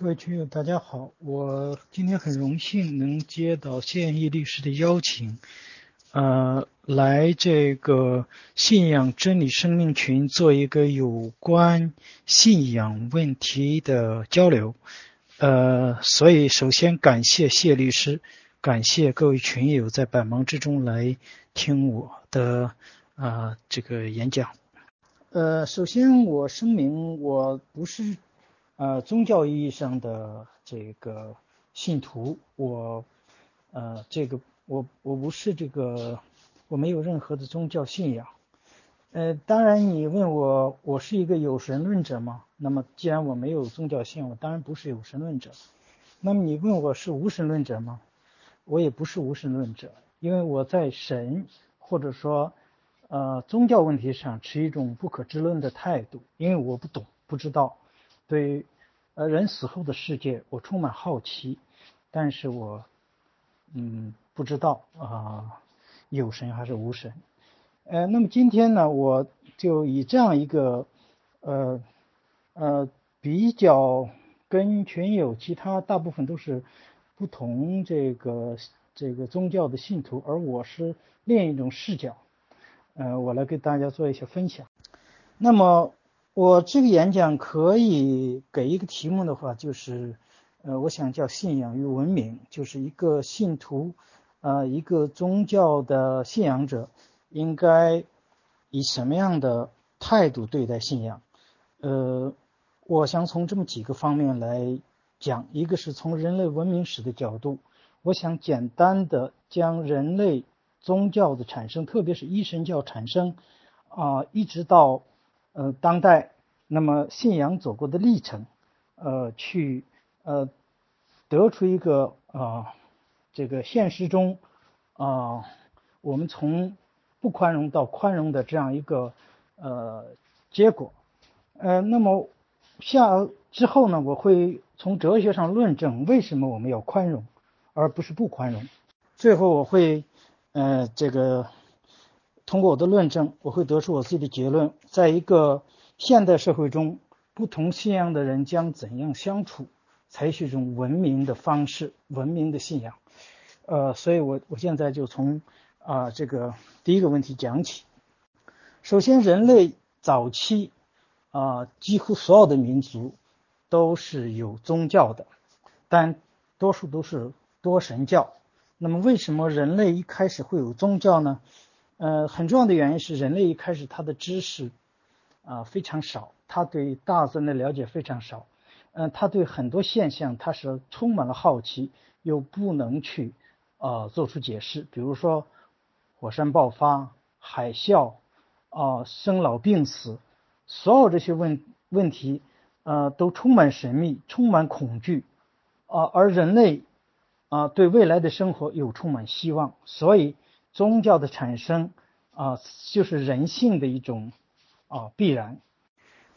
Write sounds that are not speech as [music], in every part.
各位群友，大家好！我今天很荣幸能接到谢艳义律师的邀请，呃，来这个信仰真理生命群做一个有关信仰问题的交流。呃，所以首先感谢谢律师，感谢各位群友在百忙之中来听我的啊这个演讲。呃，首先我声明，我不是。呃，宗教意义上的这个信徒，我呃，这个我我不是这个，我没有任何的宗教信仰。呃，当然你问我，我是一个有神论者吗？那么既然我没有宗教信仰，我当然不是有神论者。那么你问我是无神论者吗？我也不是无神论者，因为我在神或者说呃宗教问题上持一种不可知论的态度，因为我不懂，不知道。对，呃，人死后的世界，我充满好奇，但是我，嗯，不知道啊，有神还是无神？呃，那么今天呢，我就以这样一个，呃，呃，比较跟群友其他大部分都是不同这个这个宗教的信徒，而我是另一种视角，呃，我来给大家做一些分享。那么。我这个演讲可以给一个题目的话，就是，呃，我想叫信仰与文明，就是一个信徒，呃，一个宗教的信仰者应该以什么样的态度对待信仰？呃，我想从这么几个方面来讲，一个是从人类文明史的角度，我想简单的将人类宗教的产生，特别是一神教产生，啊，一直到。呃，当代那么信仰走过的历程，呃，去呃得出一个啊这个现实中啊我们从不宽容到宽容的这样一个呃结果，呃，那么下之后呢，我会从哲学上论证为什么我们要宽容而不是不宽容，最后我会呃这个。通过我的论证，我会得出我自己的结论。在一个现代社会中，不同信仰的人将怎样相处，采取一种文明的方式、文明的信仰。呃，所以我我现在就从啊这个第一个问题讲起。首先，人类早期啊几乎所有的民族都是有宗教的，但多数都是多神教。那么，为什么人类一开始会有宗教呢？呃，很重要的原因是人类一开始他的知识啊非常少，他对大自然的了解非常少，嗯，他对很多现象他是充满了好奇，又不能去啊做出解释。比如说火山爆发、海啸啊、生老病死，所有这些问问题呃都充满神秘、充满恐惧啊，而人类啊对未来的生活又充满希望，所以。宗教的产生啊，就是人性的一种啊必然。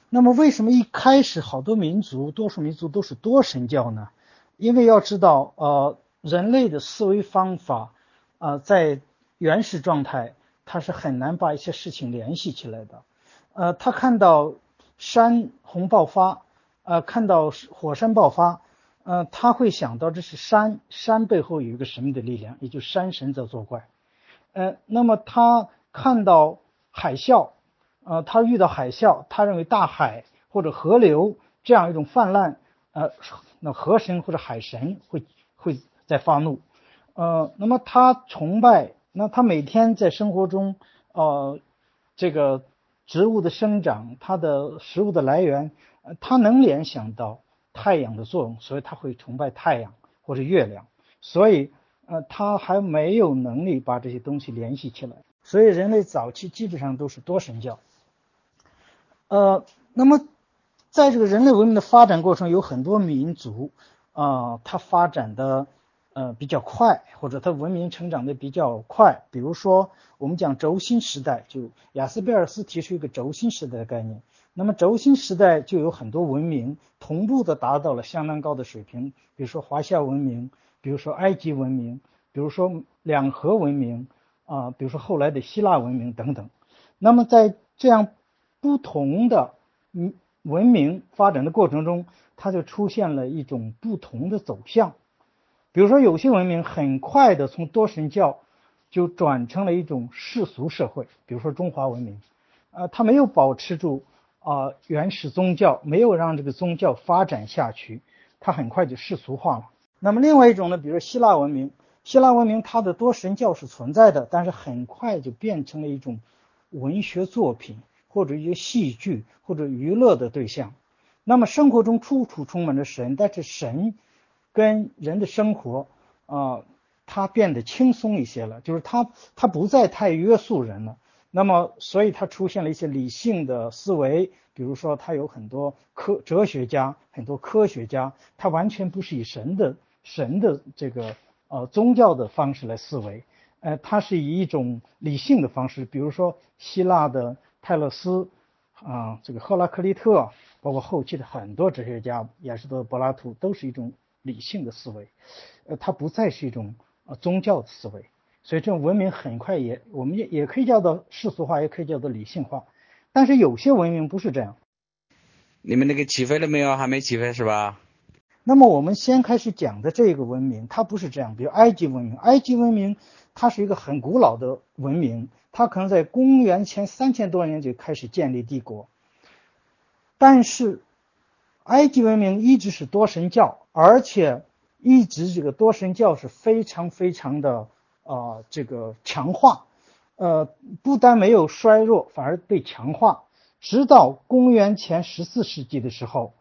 那么，为什么一开始好多民族、多数民族都是多神教呢？因为要知道，呃，人类的思维方法啊，在原始状态，他是很难把一些事情联系起来的。呃，他看到山洪爆发，呃，看到火山爆发，呃，他会想到这是山，山背后有一个神秘的力量，也就山神在作怪。呃，那么他看到海啸，呃，他遇到海啸，他认为大海或者河流这样一种泛滥，呃，那河神或者海神会会在发怒，呃，那么他崇拜，那他每天在生活中，呃，这个植物的生长，它的食物的来源，他能联想到太阳的作用，所以他会崇拜太阳或者月亮，所以。呃，他还没有能力把这些东西联系起来，所以人类早期基本上都是多神教。呃，那么在这个人类文明的发展过程，有很多民族啊，它发展的呃比较快，或者它文明成长的比较快。比如说，我们讲轴心时代，就雅斯贝尔斯提出一个轴心时代的概念。那么轴心时代就有很多文明同步的达到了相当高的水平，比如说华夏文明。比如说埃及文明，比如说两河文明啊，比如说后来的希腊文明等等。那么在这样不同的嗯文明发展的过程中，它就出现了一种不同的走向。比如说，有些文明很快的从多神教就转成了一种世俗社会，比如说中华文明，呃，它没有保持住啊原始宗教，没有让这个宗教发展下去，它很快就世俗化了。那么另外一种呢，比如希腊文明，希腊文明它的多神教是存在的，但是很快就变成了一种文学作品或者一些戏剧或者娱乐的对象。那么生活中处处充满着神，但是神。跟人的生活啊，它变得轻松一些了，就是它它不再太约束人了。那么，所以它出现了一些理性的思维，比如说，它有很多科哲学家、很多科学家，他完全不是以神的神的这个呃宗教的方式来思维，呃，它是以一种理性的方式，比如说希腊的泰勒斯啊，这个赫拉克利特，包括后期的很多哲学家，亚里士多德、柏拉图，都是一种。理性的思维，呃，它不再是一种呃宗教的思维，所以这种文明很快也，我们也也可以叫做世俗化，也可以叫做理性化。但是有些文明不是这样。你们那个起飞了没有？还没起飞是吧？那么我们先开始讲的这个文明，它不是这样。比如埃及文明，埃及文明它是一个很古老的文明，它可能在公元前三千多年就开始建立帝国，但是。埃及文明一直是多神教，而且一直这个多神教是非常非常的啊这个强化，呃，不但没有衰弱，反而被强化，直到公元前十四世纪的时候，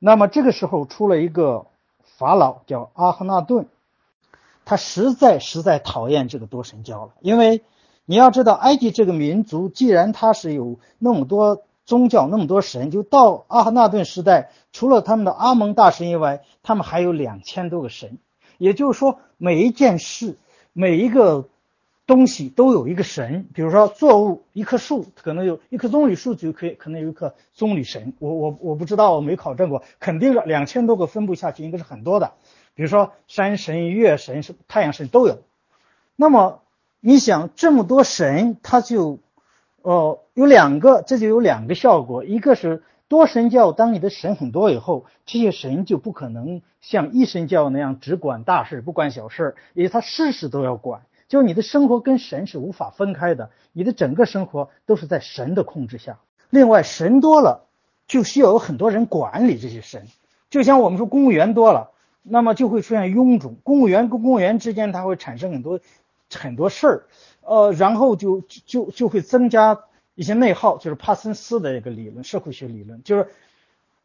那么这个时候出了一个法老叫阿赫纳顿，他实在实在讨厌这个多神教了，因为你要知道，埃及这个民族既然他是有那么多。宗教那么多神，就到阿哈纳顿时代，除了他们的阿蒙大神以外，他们还有两千多个神。也就是说，每一件事、每一个东西都有一个神。比如说，作物，一棵树，可能有一棵棕榈树就可以，可能有一棵棕榈神。我我我不知道，我没考证过，肯定是两千多个分布下去，应该是很多的。比如说，山神、月神、是太阳神都有。那么，你想这么多神，他就。哦，有两个，这就有两个效果。一个是多神教，当你的神很多以后，这些神就不可能像一神教那样只管大事不管小事，因为他事事都要管。就你的生活跟神是无法分开的，你的整个生活都是在神的控制下。另外，神多了，就需要有很多人管理这些神。就像我们说公务员多了，那么就会出现臃肿。公务员跟公务员之间，它会产生很多很多事儿。呃，然后就就就会增加一些内耗，就是帕森斯的一个理论，社会学理论，就是，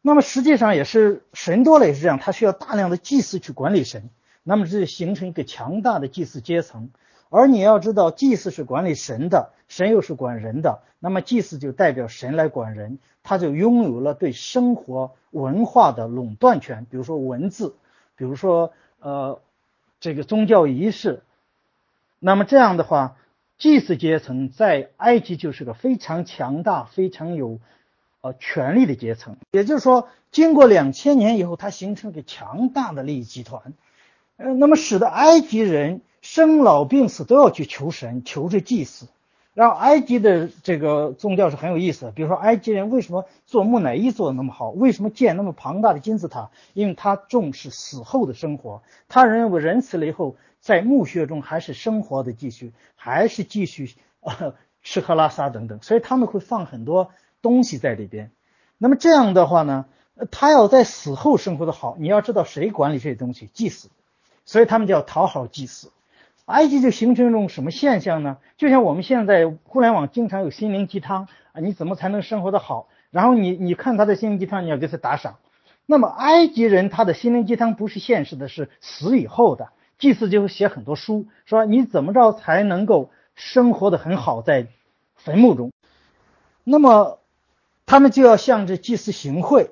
那么实际上也是神多了也是这样，他需要大量的祭祀去管理神，那么这就形成一个强大的祭祀阶层，而你要知道，祭祀是管理神的，神又是管人的，那么祭祀就代表神来管人，他就拥有了对生活文化的垄断权，比如说文字，比如说呃这个宗教仪式，那么这样的话。祭祀阶层在埃及就是个非常强大、非常有呃权力的阶层。也就是说，经过两千年以后，它形成了个强大的利益集团。呃，那么使得埃及人生老病死都要去求神、求这祭祀。然后，埃及的这个宗教是很有意思的。比如说，埃及人为什么做木乃伊做的那么好？为什么建那么庞大的金字塔？因为他重视死后的生活，他认为人死了以后。在墓穴中还是生活的继续，还是继续啊吃喝拉撒等等，所以他们会放很多东西在里边。那么这样的话呢，他要在死后生活的好，你要知道谁管理这些东西，祭祀。所以他们叫讨好祭祀。埃及就形成一种什么现象呢？就像我们现在互联网经常有心灵鸡汤啊，你怎么才能生活的好？然后你你看他的心灵鸡汤，你要给他打赏。那么埃及人他的心灵鸡汤不是现实的，是死以后的。祭祀就会写很多书，说你怎么着才能够生活的很好在坟墓中。那么他们就要向着祭祀行贿。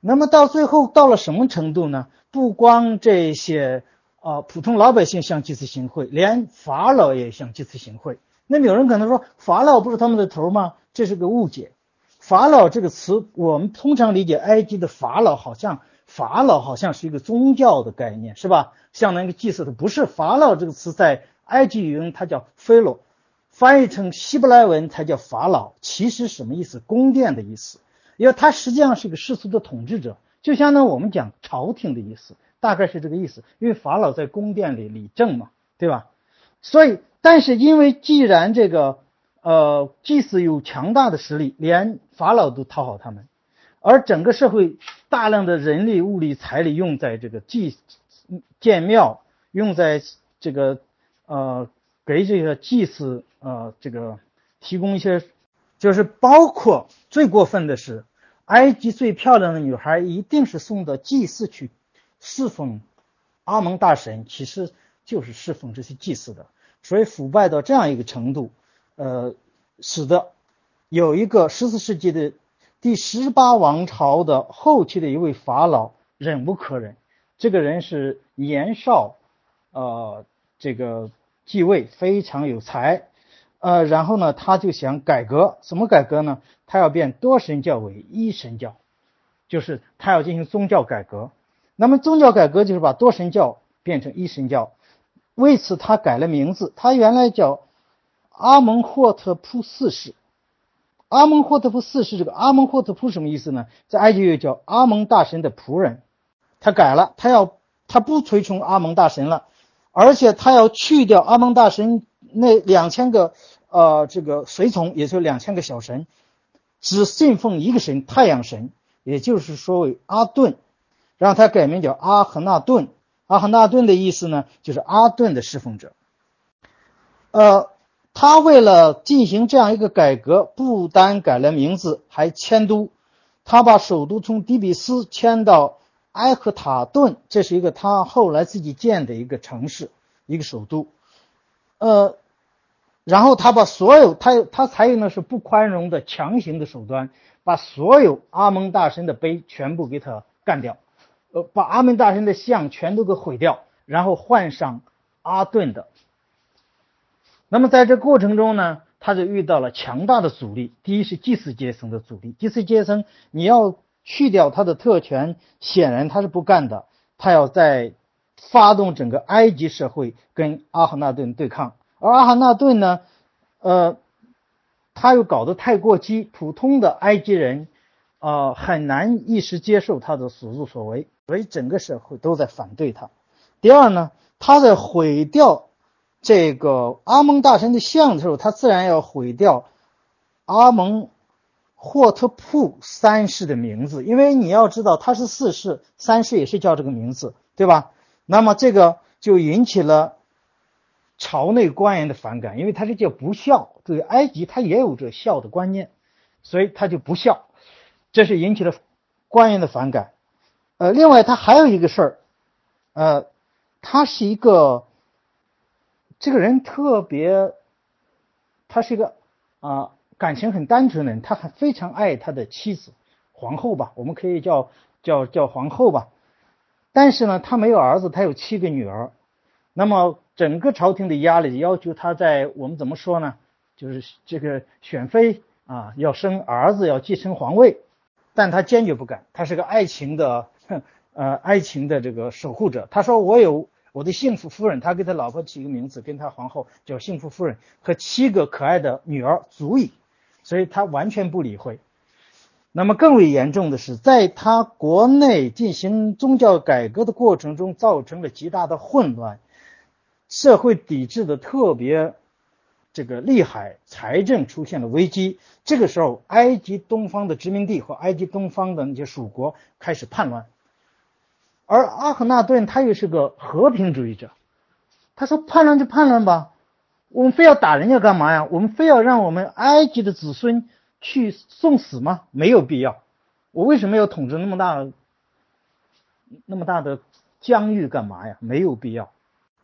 那么到最后到了什么程度呢？不光这些啊普通老百姓向祭祀行贿，连法老也向祭祀行贿。那么有人可能说，法老不是他们的头吗？这是个误解。法老这个词，我们通常理解埃及的法老好像。法老好像是一个宗教的概念，是吧？像那个祭祀的，不是法老这个词在埃及语中它叫菲罗，翻译成希伯来文才叫法老。其实什么意思？宫殿的意思。因为他实际上是一个世俗的统治者，就相当于我们讲朝廷的意思，大概是这个意思。因为法老在宫殿里理政嘛，对吧？所以，但是因为既然这个呃祭司有强大的实力，连法老都讨好他们，而整个社会大量的人力、物力、财力用在这个祭建庙，用在这个呃给这个祭祀呃这个提供一些。就是包括最过分的是，埃及最漂亮的女孩一定是送到祭祀去侍奉阿蒙大神，其实就是侍奉这些祭祀的。所以腐败到这样一个程度，呃，使得有一个十四世纪的第十八王朝的后期的一位法老忍无可忍，这个人是年少，呃，这个继位非常有才。呃，然后呢，他就想改革，怎么改革呢？他要变多神教为一神教，就是他要进行宗教改革。那么宗教改革就是把多神教变成一神教，为此他改了名字，他原来叫阿蒙霍特普四世。阿蒙霍特普四世，这个阿蒙霍特普什么意思呢？在埃及又叫阿蒙大神的仆人。他改了，他要他不推崇阿蒙大神了，而且他要去掉阿蒙大神。那两千个呃，这个随从，也就两千个小神，只信奉一个神——太阳神，也就是说为阿顿，让他改名叫阿赫纳顿。阿赫纳顿的意思呢，就是阿顿的侍奉者。呃，他为了进行这样一个改革，不单改了名字，还迁都。他把首都从底比斯迁到埃克塔顿，这是一个他后来自己建的一个城市，一个首都。呃，然后他把所有他他采用的是不宽容的强行的手段，把所有阿蒙大神的碑全部给他干掉，呃，把阿门大神的像全都给毁掉，然后换上阿顿的。那么在这过程中呢，他就遇到了强大的阻力。第一是祭祀阶层的阻力，祭祀阶层你要去掉他的特权，显然他是不干的，他要在。发动整个埃及社会跟阿哈纳顿对抗，而阿哈纳顿呢，呃，他又搞得太过激，普通的埃及人啊很难一时接受他的所作所为，所以整个社会都在反对他。第二呢，他在毁掉这个阿蒙大神的像的时候，他自然要毁掉阿蒙霍特普三世的名字，因为你要知道他是四世，三世也是叫这个名字，对吧？那么这个就引起了朝内官员的反感，因为他是叫不孝，对埃及他也有这孝的观念，所以他就不孝，这是引起了官员的反感。呃，另外他还有一个事儿，呃，他是一个这个人特别，他是一个啊感情很单纯的人，他还非常爱他的妻子皇后吧，我们可以叫叫叫皇后吧。但是呢，他没有儿子，他有七个女儿。那么整个朝廷的压力要求他在我们怎么说呢？就是这个选妃啊，要生儿子，要继承皇位。但他坚决不敢，他是个爱情的，呃，爱情的这个守护者。他说：“我有我的幸福夫人，他给他老婆起个名字，跟他皇后叫幸福夫人，和七个可爱的女儿足矣。”所以他完全不理会。那么更为严重的是，在他国内进行宗教改革的过程中，造成了极大的混乱，社会抵制的特别这个厉害，财政出现了危机。这个时候，埃及东方的殖民地和埃及东方的那些属国开始叛乱，而阿赫纳顿他又是个和平主义者，他说：“叛乱就叛乱吧，我们非要打人家干嘛呀？我们非要让我们埃及的子孙。”去送死吗？没有必要。我为什么要统治那么大、那么大的疆域干嘛呀？没有必要，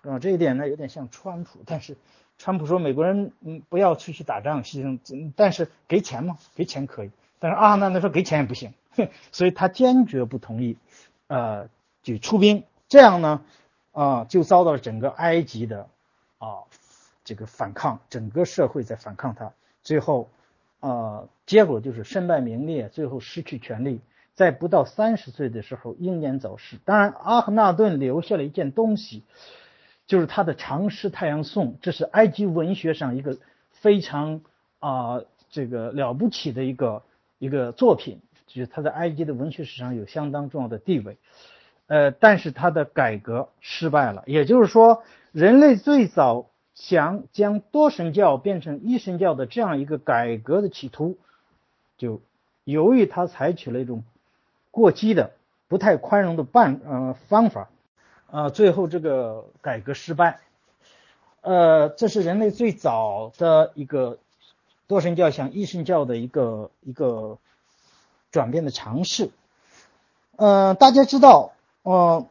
啊，这一点呢有点像川普，但是川普说美国人嗯不要出去打仗牺牲，但是给钱吗？给钱可以，但是阿难他说给钱也不行，所以他坚决不同意，呃，就出兵，这样呢，啊，就遭到了整个埃及的啊这个反抗，整个社会在反抗他，最后。呃，结果就是身败名裂，最后失去权力，在不到三十岁的时候英年早逝。当然，阿赫纳顿留下了一件东西，就是他的长诗《太阳颂》，这是埃及文学上一个非常啊这个了不起的一个一个作品，就是他在埃及的文学史上有相当重要的地位。呃，但是他的改革失败了，也就是说，人类最早想将多神教变成一神教的这样一个改革的企图，就由于他采取了一种过激的、不太宽容的办呃方法，啊，最后这个改革失败。呃，这是人类最早的一个多神教向一神教的一个一个转变的尝试。呃，大家知道。呃，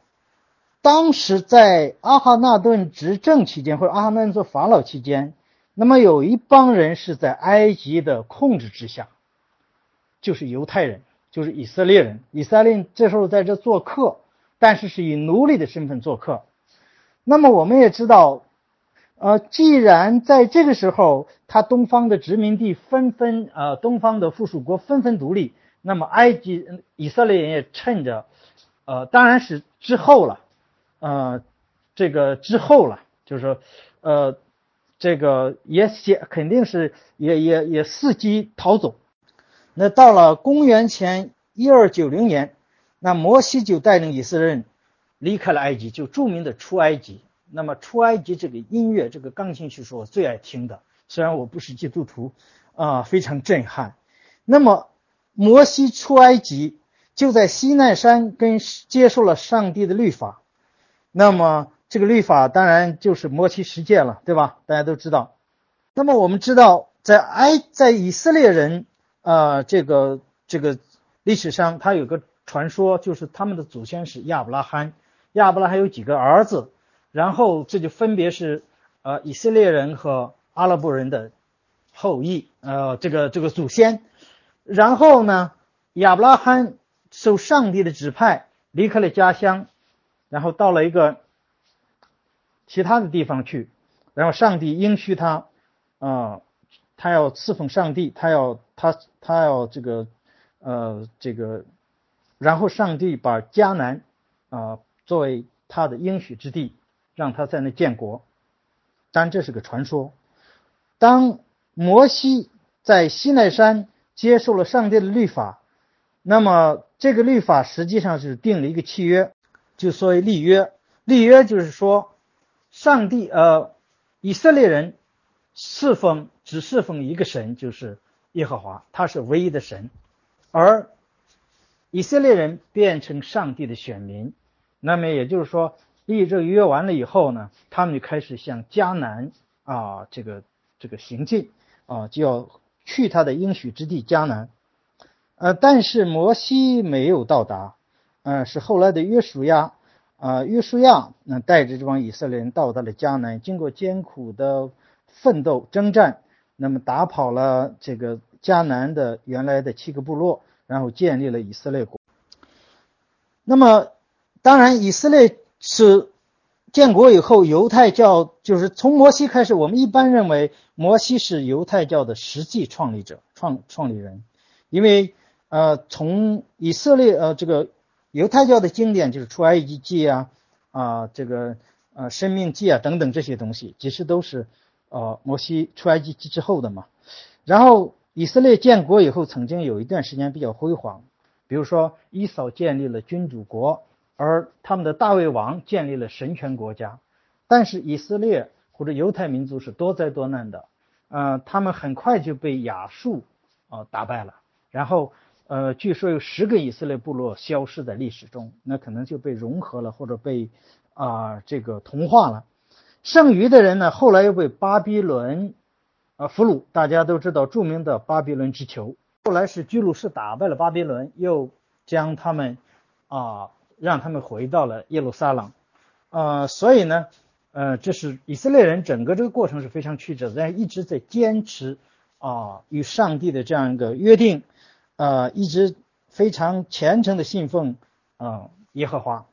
当时在阿哈纳顿执政期间，或者阿哈纳顿做法老期间，那么有一帮人是在埃及的控制之下，就是犹太人，就是以色列人。以色列这时候在这做客，但是是以奴隶的身份做客。那么我们也知道，呃，既然在这个时候，他东方的殖民地纷纷，呃，东方的附属国纷纷独立，那么埃及以色列人也趁着。呃，当然是之后了，呃，这个之后了，就是说，呃，这个也写肯定是也也也伺机逃走。那到了公元前一二九零年，那摩西就带领以色列人离开了埃及，就著名的出埃及。那么出埃及这个音乐，这个钢琴曲是我最爱听的，虽然我不是基督徒，啊，非常震撼。那么摩西出埃及。就在西奈山跟接受了上帝的律法，那么这个律法当然就是摩西十诫了，对吧？大家都知道。那么我们知道，在埃在以色列人啊这个这个历史上，他有个传说，就是他们的祖先是亚伯拉罕，亚伯拉罕有几个儿子，然后这就分别是呃以色列人和阿拉伯人的后裔，呃这个这个祖先，然后呢亚伯拉罕。受上帝的指派，离开了家乡，然后到了一个其他的地方去，然后上帝应许他，啊，他要侍奉上帝，他要他他要这个，呃，这个，然后上帝把迦南啊作为他的应许之地，让他在那建国。当然这是个传说。当摩西在西奈山接受了上帝的律法。那么这个律法实际上是定了一个契约，就所谓立约。立约就是说，上帝呃，以色列人侍奉只侍奉一个神，就是耶和华，他是唯一的神。而以色列人变成上帝的选民，那么也就是说，立这个约完了以后呢，他们就开始向迦南啊这个这个行进啊，就要去他的应许之地迦南。呃，但是摩西没有到达，呃，是后来的约书亚，啊，约书亚那带着这帮以色列人到达了迦南，经过艰苦的奋斗征战，那么打跑了这个迦南的原来的七个部落，然后建立了以色列国。那么，当然以色列是建国以后，犹太教就是从摩西开始，我们一般认为摩西是犹太教的实际创立者、创创立人，因为。呃，从以色列呃这个犹太教的经典就是出埃及记啊啊这个呃生命记啊等等这些东西，其实都是呃摩西出埃及记之后的嘛。然后以色列建国以后，曾经有一段时间比较辉煌，比如说以扫建立了君主国，而他们的大卫王建立了神权国家。但是以色列或者犹太民族是多灾多难的，呃，他们很快就被亚述啊打败了，然后。呃，据说有十个以色列部落消失在历史中，那可能就被融合了，或者被啊这个同化了。剩余的人呢，后来又被巴比伦啊俘虏。大家都知道著名的巴比伦之囚。后来是居鲁士打败了巴比伦，又将他们啊让他们回到了耶路撒冷。呃，所以呢，呃，这是以色列人整个这个过程是非常曲折的，但一直在坚持啊与上帝的这样一个约定。呃，一直非常虔诚的信奉啊耶和华，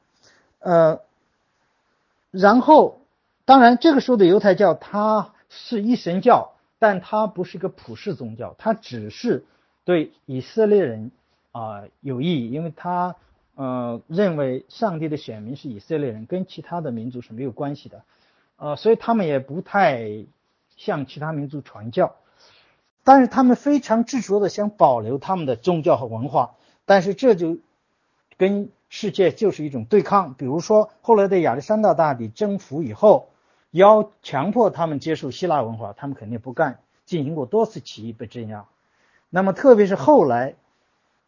呃，然后当然这个时候的犹太教它是一神教，但它不是一个普世宗教，它只是对以色列人啊有意义，因为他呃认为上帝的选民是以色列人，跟其他的民族是没有关系的，呃，所以他们也不太向其他民族传教。但是他们非常执着的想保留他们的宗教和文化，但是这就跟世界就是一种对抗。比如说后来的亚历山大大帝征服以后，要强迫他们接受希腊文化，他们肯定不干，进行过多次起义被镇压。那么特别是后来，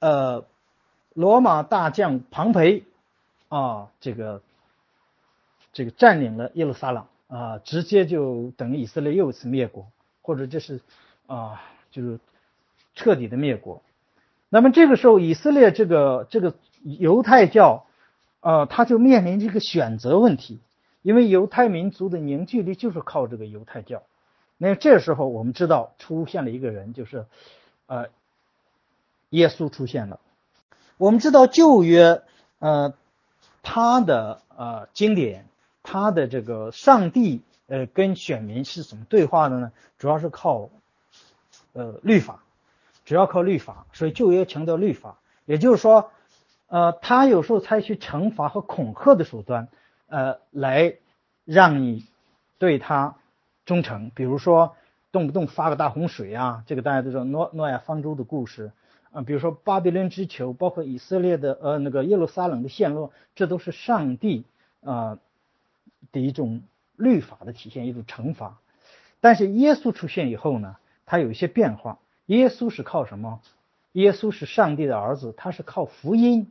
呃，罗马大将庞培啊，这个这个占领了耶路撒冷啊，直接就等于以色列又一次灭国，或者这是啊，就是彻底的灭国。那么这个时候，以色列这个这个犹太教，呃，他就面临这个选择问题，因为犹太民族的凝聚力就是靠这个犹太教。那这时候我们知道出现了一个人，就是呃，耶稣出现了。我们知道旧约，呃，他的呃经典，他的这个上帝呃跟选民是怎么对话的呢？主要是靠呃律法。主要靠律法，所以旧约强调律法，也就是说，呃，他有时候采取惩罚和恐吓的手段，呃，来让你对他忠诚。比如说，动不动发个大洪水啊，这个大家都知道诺诺亚方舟的故事啊。比如说巴比伦之囚，包括以色列的呃那个耶路撒冷的陷落，这都是上帝啊的一种律法的体现，一种惩罚。但是耶稣出现以后呢，他有一些变化。耶稣是靠什么？耶稣是上帝的儿子，他是靠福音，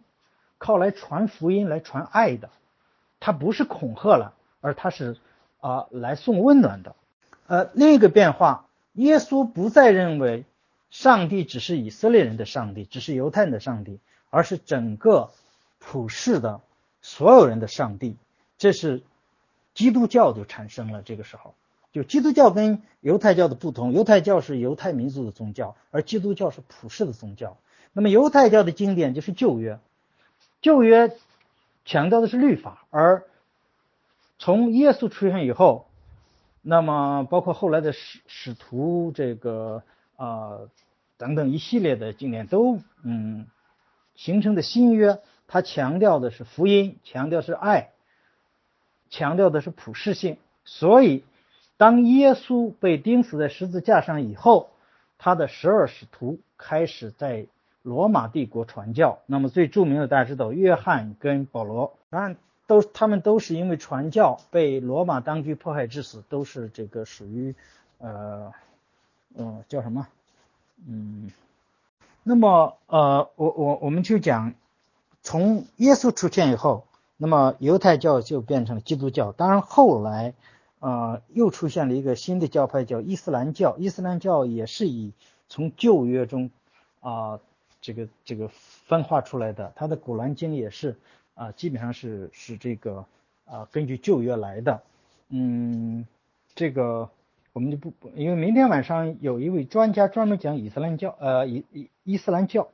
靠来传福音、来传爱的。他不是恐吓了，而他是啊来送温暖的。呃，另一个变化，耶稣不再认为上帝只是以色列人的上帝，只是犹太人的上帝，而是整个普世的所有人的上帝。这是基督教就产生了这个时候。就基督教跟犹太教的不同，犹太教是犹太民族的宗教，而基督教是普世的宗教。那么犹太教的经典就是旧约，旧约强调的是律法，而从耶稣出现以后，那么包括后来的使使徒这个啊等等一系列的经典都嗯形成的新约，它强调的是福音，强调是爱，强调的是普世性，所以。当耶稣被钉死在十字架上以后，他的十二使徒开始在罗马帝国传教。那么最著名的大家知道，约翰跟保罗，当然都他们都是因为传教被罗马当局迫害致死，都是这个属于呃呃叫什么嗯，那么呃我我我们就讲从耶稣出现以后，那么犹太教就变成了基督教。当然后来。呃，又出现了一个新的教派，叫伊斯兰教。伊斯兰教也是以从旧约中啊，这个这个分化出来的。它的古兰经也是啊，基本上是是这个啊，根据旧约来的。嗯，这个我们就不不，因为明天晚上有一位专家专门讲伊斯兰教，呃，伊伊伊斯兰教。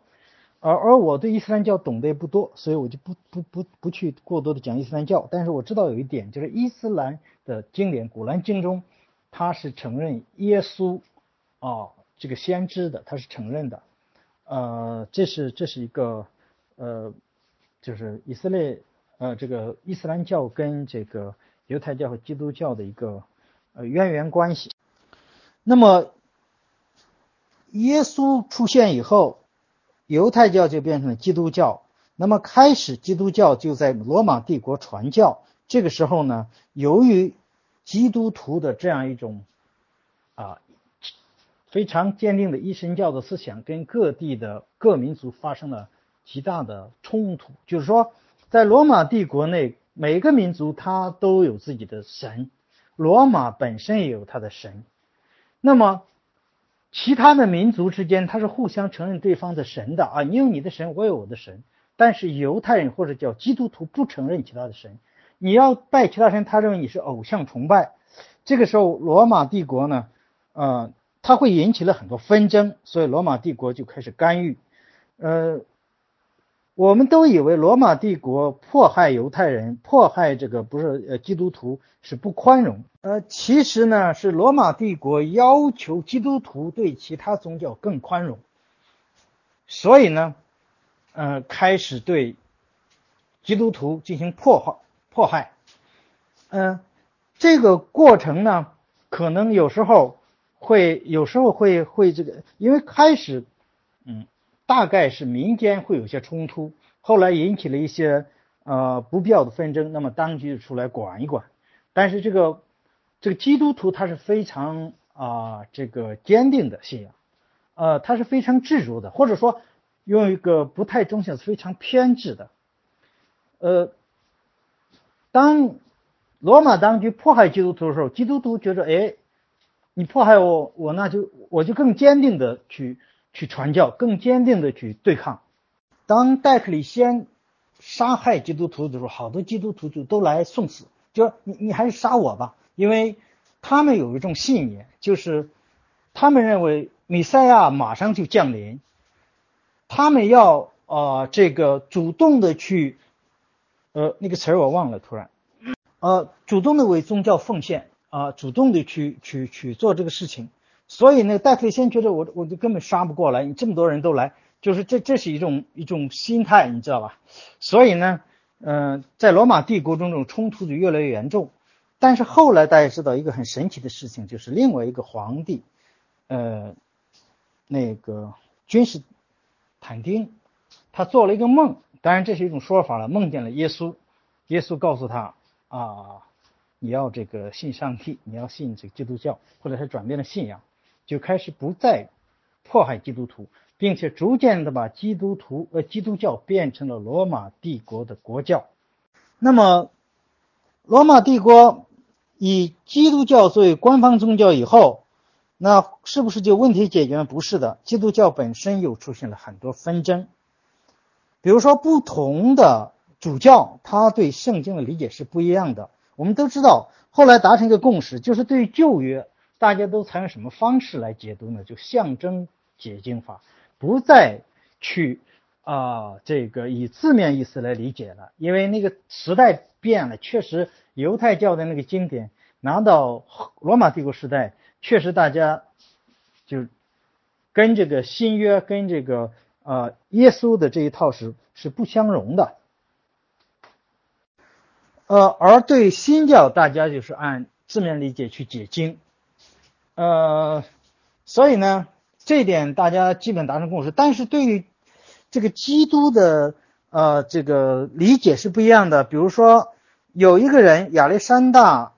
而而我对伊斯兰教懂得也不多，所以我就不不不不去过多的讲伊斯兰教。但是我知道有一点，就是伊斯兰的经典《古兰经》中，他是承认耶稣啊这个先知的，他是承认的。呃，这是这是一个呃，就是以色列呃这个伊斯兰教跟这个犹太教和基督教的一个呃渊源关系。那么耶稣出现以后。犹太教就变成了基督教，那么开始基督教就在罗马帝国传教。这个时候呢，由于基督徒的这样一种啊非常坚定的一神教的思想，跟各地的各民族发生了极大的冲突。就是说，在罗马帝国内，每个民族他都有自己的神，罗马本身也有他的神。那么。其他的民族之间，他是互相承认对方的神的啊，你有你的神，我有我的神。但是犹太人或者叫基督徒不承认其他的神，你要拜其他神，他认为你是偶像崇拜。这个时候，罗马帝国呢，呃，它会引起了很多纷争，所以罗马帝国就开始干预，呃。我们都以为罗马帝国迫害犹太人，迫害这个不是呃基督徒是不宽容，呃，其实呢是罗马帝国要求基督徒对其他宗教更宽容，所以呢，呃，开始对基督徒进行破坏迫害，嗯，这个过程呢，可能有时候会有时候会会这个，因为开始，嗯。大概是民间会有些冲突，后来引起了一些呃不必要的纷争，那么当局就出来管一管。但是这个这个基督徒他是非常啊这个坚定的信仰，呃，他是非常执着的，或者说用一个不太中性、非常偏执的，呃，当罗马当局迫害基督徒的时候，基督徒觉得，哎，你迫害我，我那就我就更坚定的去去传教，更坚定的去对抗。当戴克里先杀害基督徒的时候，好多基督徒就都来送死，就你你还是杀我吧，因为他们有一种信念，就是他们认为米赛亚马上就降临，他们要啊这个主动的去，呃那个词儿我忘了，突然。呃，主动的为宗教奉献啊，主动的去去去做这个事情，所以呢，戴克里先觉得我我就根本杀不过来，你这么多人都来，就是这这是一种一种心态，你知道吧？所以呢，嗯，在罗马帝国中这种冲突就越来越严重。但是后来大家知道一个很神奇的事情，就是另外一个皇帝，呃，那个君士坦丁，他做了一个梦，当然这是一种说法了，梦见了耶稣，耶稣告诉他。啊，你要这个信上帝，你要信这个基督教，或者是转变了信仰，就开始不再迫害基督徒，并且逐渐的把基督徒呃基督教变成了罗马帝国的国教。那么，罗马帝国以基督教作为官方宗教以后，那是不是就问题解决了？不是的，基督教本身又出现了很多纷争，比如说不同的。主教他对圣经的理解是不一样的。我们都知道，后来达成一个共识，就是对于旧约，大家都采用什么方式来解读呢？就象征解经法，不再去啊这个以字面意思来理解了，因为那个时代变了。确实，犹太教的那个经典拿到罗马帝国时代，确实大家就跟这个新约跟这个呃耶稣的这一套是是不相容的。呃，而对新教，大家就是按字面理解去解经，呃，所以呢，这一点大家基本达成共识。但是对于这个基督的呃这个理解是不一样的。比如说，有一个人亚历山大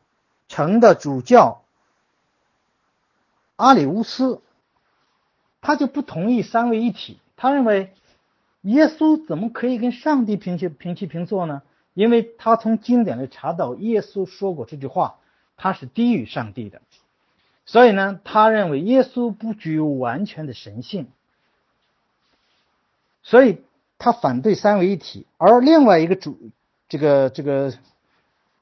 城的主教阿里乌斯，他就不同意三位一体，他认为耶稣怎么可以跟上帝平起平起平坐呢？因为他从经典里查到耶稣说过这句话，他是低于上帝的，所以呢，他认为耶稣不具有完全的神性，所以他反对三位一体。而另外一个主，这个这个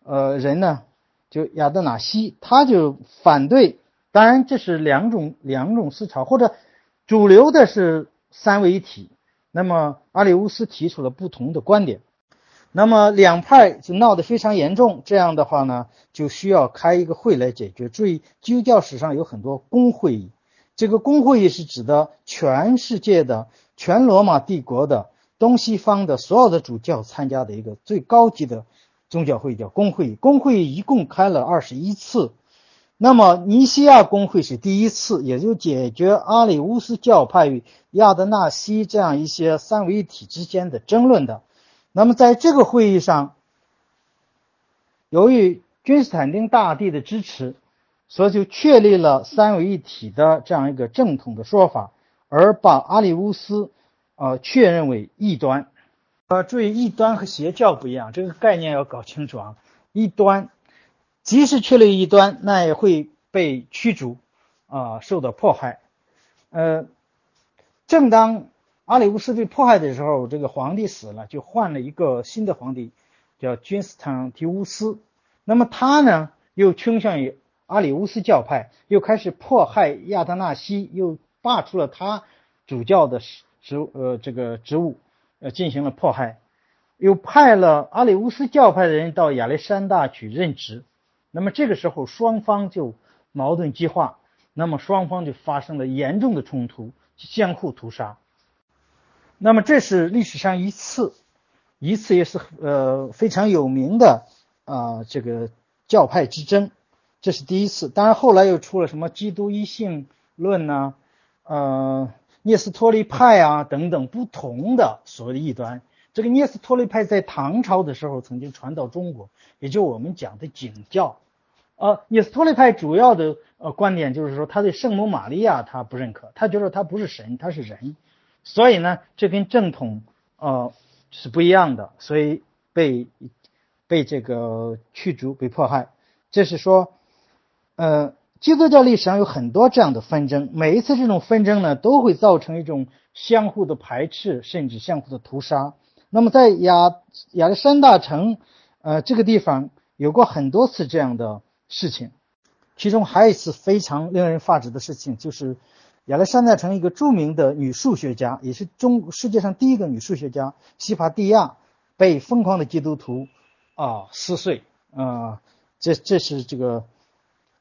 呃人呢，就亚德纳西，他就反对。当然，这是两种两种思潮，或者主流的是三位一体。那么阿里乌斯提出了不同的观点。那么两派就闹得非常严重，这样的话呢，就需要开一个会来解决。注意，基督教史上有很多公会议，这个公会议是指的全世界的、全罗马帝国的东西方的所有的主教参加的一个最高级的宗教会议，叫公会议。公会议一共开了二十一次。那么尼西亚公会是第一次，也就解决阿里乌斯教派与亚德纳西这样一些三位一体之间的争论的。那么在这个会议上，由于君士坦丁大帝的支持，所以就确立了三位一体的这样一个正统的说法，而把阿里乌斯，呃，确认为异端。呃，注意异端和邪教不一样，这个概念要搞清楚啊。异端，即使确立异端，那也会被驱逐，啊，受到迫害。呃，正当。阿里乌斯被迫害的时候，这个皇帝死了，就换了一个新的皇帝，叫君士坦提乌斯。那么他呢，又倾向于阿里乌斯教派，又开始迫害亚特纳西，又罢黜了他主教的职呃这个职务，呃进行了迫害，又派了阿里乌斯教派的人到亚历山大去任职。那么这个时候，双方就矛盾激化，那么双方就发生了严重的冲突，相互屠杀。那么这是历史上一次，一次也是呃非常有名的啊这个教派之争，这是第一次。当然后来又出了什么基督一性论呢？呃，聂斯托利派啊等等不同的所谓的异端。这个聂斯托利派在唐朝的时候曾经传到中国，也就我们讲的景教。呃，聂斯托利派主要的呃观点就是说，他对圣母玛利亚他不认可，他觉得他不是神，他是人，所以呢，这跟正统呃是不一样的，所以被被这个驱逐、被迫害。这是说，呃，基督教历史上有很多这样的纷争，每一次这种纷争呢，都会造成一种相互的排斥，甚至相互的屠杀。那么在亚亚历山大城，呃，这个地方有过很多次这样的。事情，其中还有一次非常令人发指的事情，就是亚历山大城一个著名的女数学家，也是中世界上第一个女数学家西帕蒂亚，被疯狂的基督徒啊撕碎啊，这这是这个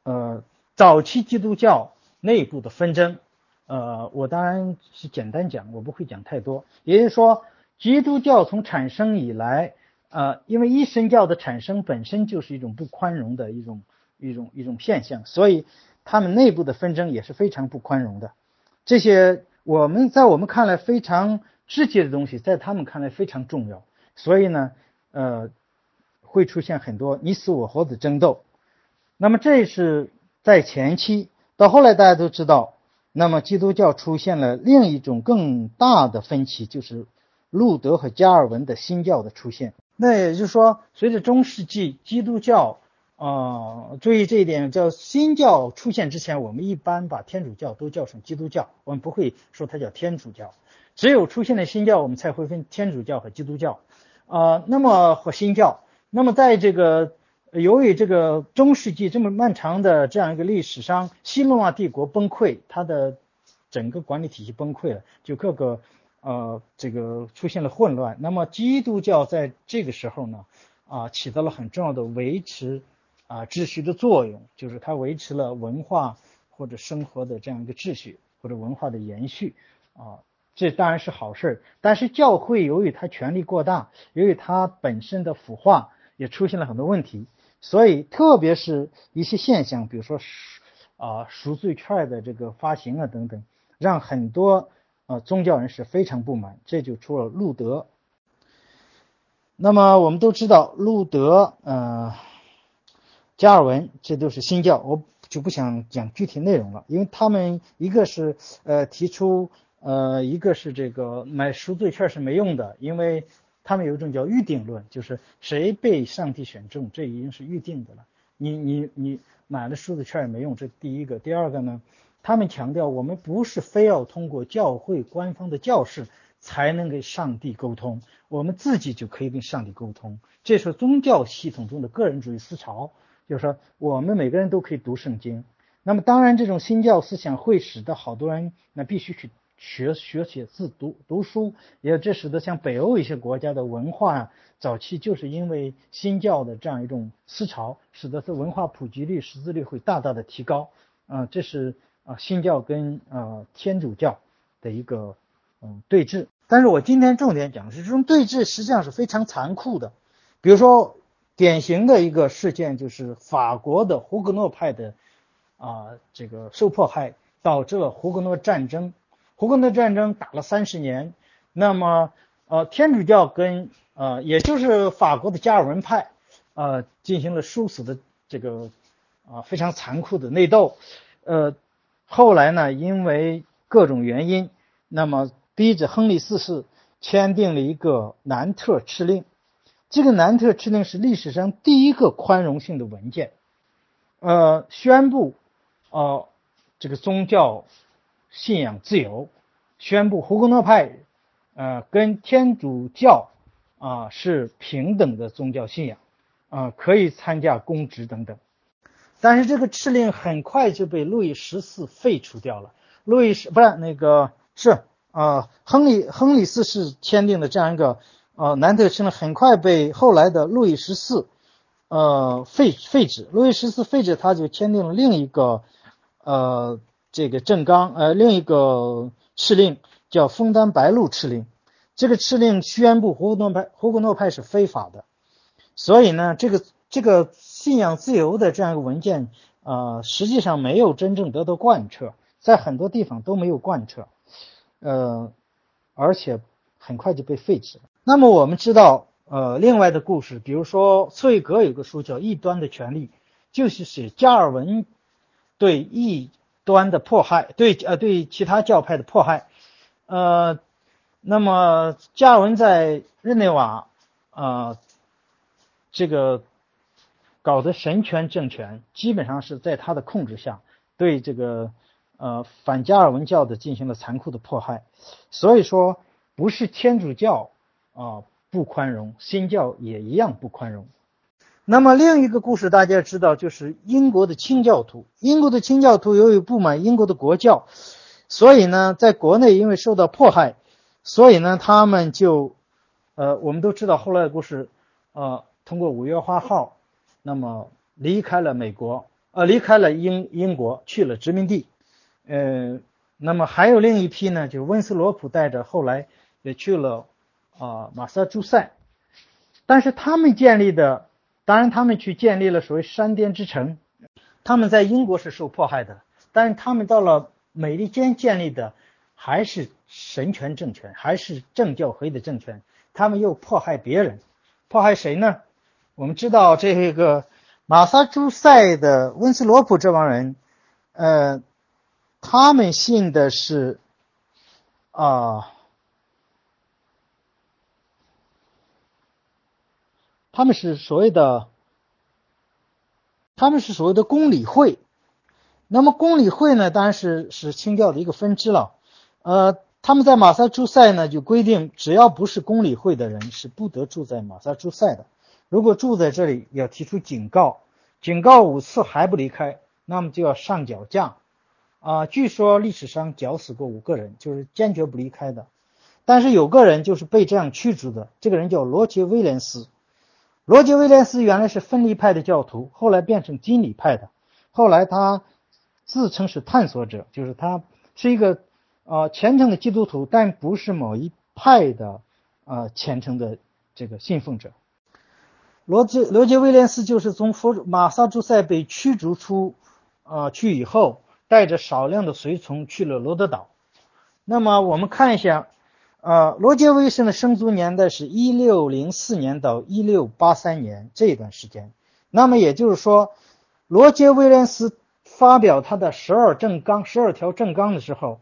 呃早期基督教内部的纷争，呃，我当然是简单讲，我不会讲太多。也就是说，基督教从产生以来，呃，因为一神教的产生本身就是一种不宽容的一种。一种一种现象，所以他们内部的纷争也是非常不宽容的。这些我们在我们看来非常直接的东西，在他们看来非常重要。所以呢，呃，会出现很多你死我活的争斗。那么这是在前期，到后来大家都知道，那么基督教出现了另一种更大的分歧，就是路德和加尔文的新教的出现。那也就是说，随着中世纪基督教。啊，注意这一点，叫新教出现之前，我们一般把天主教都叫成基督教，我们不会说它叫天主教。只有出现了新教，我们才会分天主教和基督教。啊，那么和新教，那么在这个由于这个中世纪这么漫长的这样一个历史上，西罗马帝国崩溃，它的整个管理体系崩溃了，就各个呃这个出现了混乱。那么基督教在这个时候呢，啊起到了很重要的维持。啊，秩序的作用就是它维持了文化或者生活的这样一个秩序或者文化的延续啊，这当然是好事。但是教会由于它权力过大，由于它本身的腐化也出现了很多问题，所以特别是一些现象，比如说啊赎罪券的这个发行啊等等，让很多呃宗教人士非常不满，这就出了路德。那么我们都知道路德呃。加尔文，这都是新教，我就不想讲具体内容了，因为他们一个是呃提出呃一个是这个买赎罪券是没用的，因为他们有一种叫预定论，就是谁被上帝选中，这已经是预定的了。你你你买了赎罪券也没用，这第一个。第二个呢，他们强调我们不是非要通过教会官方的教士才能跟上帝沟通，我们自己就可以跟上帝沟通。这是宗教系统中的个人主义思潮。就是说，我们每个人都可以读圣经。那么，当然，这种新教思想会使得好多人那必须去学学写字、读读书，也这使得像北欧一些国家的文化早期就是因为新教的这样一种思潮，使得这文化普及率、识字率会大大的提高。啊，这是啊新教跟啊天主教的一个嗯对峙。但是我今天重点讲的是，这种对峙实际上是非常残酷的。比如说。典型的一个事件就是法国的胡格诺派的啊这个受迫害，导致了胡格诺战争。胡格诺战争打了三十年，那么呃天主教跟呃也就是法国的加尔文派呃进行了殊死的这个啊非常残酷的内斗。呃后来呢因为各种原因，那么逼着亨利四世签订了一个南特敕令。这个南特敕令是历史上第一个宽容性的文件，呃，宣布，呃，这个宗教信仰自由，宣布胡格诺派，呃，跟天主教啊是平等的宗教信仰，啊，可以参加公职等等。但是这个敕令很快就被路易十四废除掉了。路易十不是那个是啊，亨利亨利四世签订的这样一个。呃，南特敕令很快被后来的路易十四，呃废废止。路易十四废止，他就签订了另一个，呃，这个正纲，呃，另一个敕令叫枫丹白露敕令。这个敕令宣布胡格诺派，胡格诺派是非法的。所以呢，这个这个信仰自由的这样一个文件，呃，实际上没有真正得到贯彻，在很多地方都没有贯彻。呃，而且很快就被废止了。那么我们知道，呃，另外的故事，比如说茨威格有个书叫《异端的权利》，就是写加尔文对异端的迫害，对呃对其他教派的迫害。呃，那么加尔文在日内瓦，呃，这个搞的神权政权，基本上是在他的控制下，对这个呃反加尔文教的进行了残酷的迫害。所以说，不是天主教啊不宽容，新教也一样不宽容。那么另一个故事大家知道，就是英国的清教徒。英国的清教徒由于不满英国的国教。所以呢，在国内因为受到迫害，所以呢，他们就，呃，我们都知道后来的故事，呃，通过五月花号，那么离开了美国，呃，离开了英英国，去了殖民地，呃，那么还有另一批呢，就是温斯罗普带着，后来也去了啊马萨诸塞，但是他们建立的，当然他们去建立了所谓山巅之城，他们在英国是受迫害的，但是他们到了。美利坚建立的还是神权政权，还是政教合一的政权。他们又迫害别人，迫害谁呢？我们知道这个马萨诸塞的温斯罗普这帮人，呃，他们信的是啊，他们是所谓的，他们是所谓的公理会。那么公理会呢，当然是是清教的一个分支了。呃，他们在马萨诸塞呢，就规定，只要不是公理会的人，是不得住在马萨诸塞的。如果住在这里，要提出警告，警告五次还不离开，那么就要上绞架。啊，据说历史上绞死过五个人，就是坚决不离开的。但是有个人就是被这样驱逐的，这个人叫罗杰威廉斯。罗杰威廉斯原来是分离派的教徒，后来变成金理派的，后来他。自称是探索者，就是他是一个呃虔诚的基督徒，但不是某一派的呃虔诚的这个信奉者。罗杰罗杰威廉斯就是从佛马萨诸塞被驱逐出呃去以后，带着少量的随从去了罗德岛。那么我们看一下，呃罗杰威森的生卒年代是一六零四年到一六八三年这段时间。那么也就是说，罗杰威廉斯。发表他的十二正纲、十二条正纲的时候，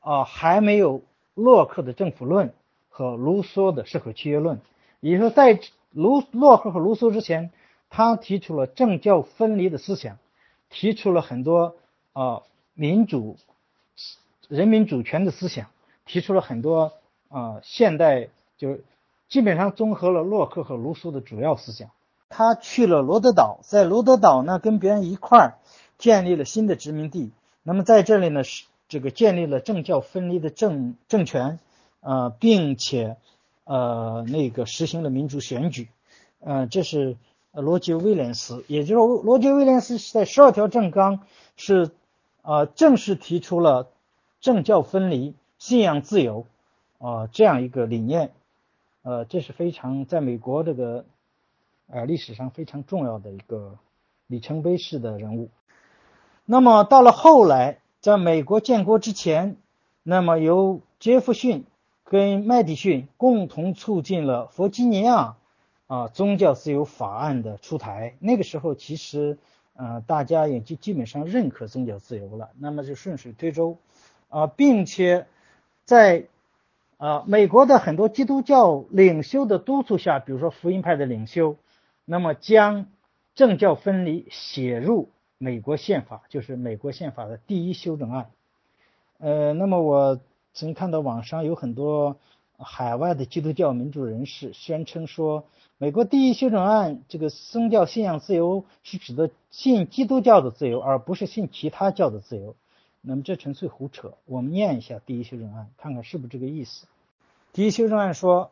啊，还没有洛克的政府论和卢梭的社会契约论。也就是说，在卢洛克和卢梭之前，他提出了政教分离的思想，提出了很多啊民主、人民主权的思想，提出了很多啊现代就基本上综合了洛克和卢梭的主要思想。他去了罗德岛，在罗德岛呢，跟别人一块儿。建立了新的殖民地，那么在这里呢，是这个建立了政教分离的政政权，呃，并且呃那个实行了民主选举，呃，这是罗杰威廉斯，也就是罗杰威廉斯在十二条政纲是呃正式提出了政教分离、信仰自由啊这样一个理念，呃，这是非常在美国这个呃历史上非常重要的一个里程碑式的人物。那么到了后来，在美国建国之前，那么由杰弗逊跟麦迪逊共同促进了弗吉尼亚啊宗教自由法案的出台。那个时候，其实呃大家也就基本上认可宗教自由了。那么就顺水推舟啊，并且在啊美国的很多基督教领袖的督促下，比如说福音派的领袖，那么将政教分离写入。美国宪法就是美国宪法的第一修正案，呃，那么我曾看到网上有很多海外的基督教民主人士宣称说，美国第一修正案这个宗教信仰自由是指的信基督教的自由，而不是信其他教的自由。那么这纯粹胡扯。我们念一下第一修正案，看看是不是这个意思。第一修正案说。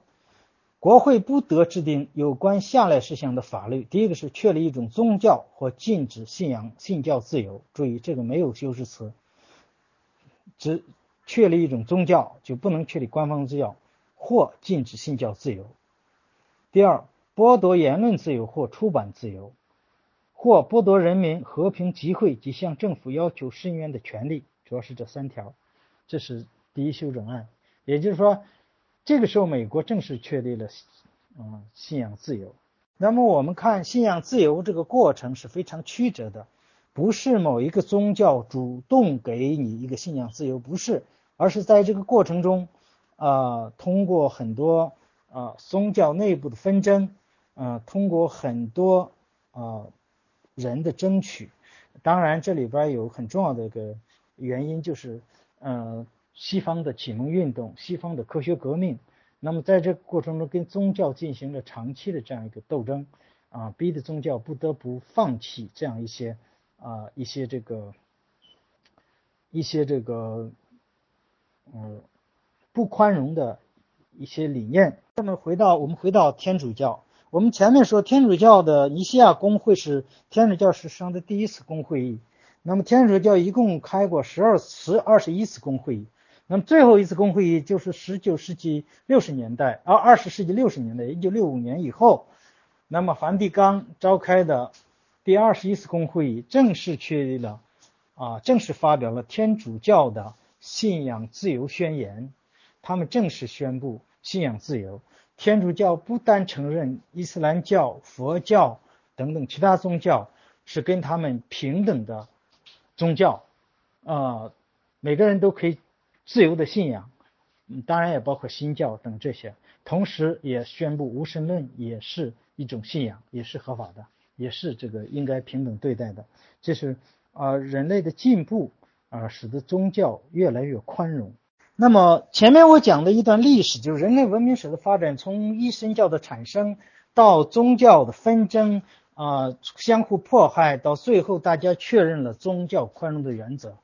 国会不得制定有关下列事项的法律：第一个是确立一种宗教或禁止信仰信教自由。注意，这个没有修饰词，只确立一种宗教就不能确立官方宗教或禁止信教自由。第二，剥夺言论自由或出版自由，或剥夺人民和平集会及向政府要求申冤的权利。主要是这三条，这是第一修正案。也就是说，这个时候美国正式确立了，嗯，信仰自由。那么我们看信仰自由这个过程是非常曲折的，不是某一个宗教主动给你一个信仰自由，不是，而是在这个过程中，啊，通过很多啊宗教内部的纷争，啊，通过很多啊人的争取。当然，这里边有很重要的一个原因，就是，嗯，西方的启蒙运动，西方的科学革命，那么在这个过程中，跟宗教进行了长期的这样一个斗争，啊，逼得宗教不得不放弃这样一些，啊，一些这个，一些这个，嗯，不宽容的一些理念。那么回到我们回到天主教。我们前面说天主教的尼西亚公会是天主教史上的第一次公会议，那么天主教一共开过十二十二十一次公会议，那么最后一次公会议就是十九世纪六十年代，啊二十世纪六十年代，一九六五年以后，那么梵蒂冈召开的第二十一次公会议正式确立了，啊，正式发表了天主教的信仰自由宣言，他们正式宣布信仰自由。天主教不但承认伊斯兰教、佛教等等其他宗教是跟他们平等的宗教，啊，每个人都可以自由的信仰，嗯，当然也包括新教等这些，同时也宣布无神论也是一种信仰，也是合法的，也是这个应该平等对待的。这是啊，人类的进步啊，使得宗教越来越宽容。那么前面我讲的一段历史，就是人类文明史的发展，从一神教的产生到宗教的纷争啊，相互迫害，到最后大家确认了宗教宽容的原则。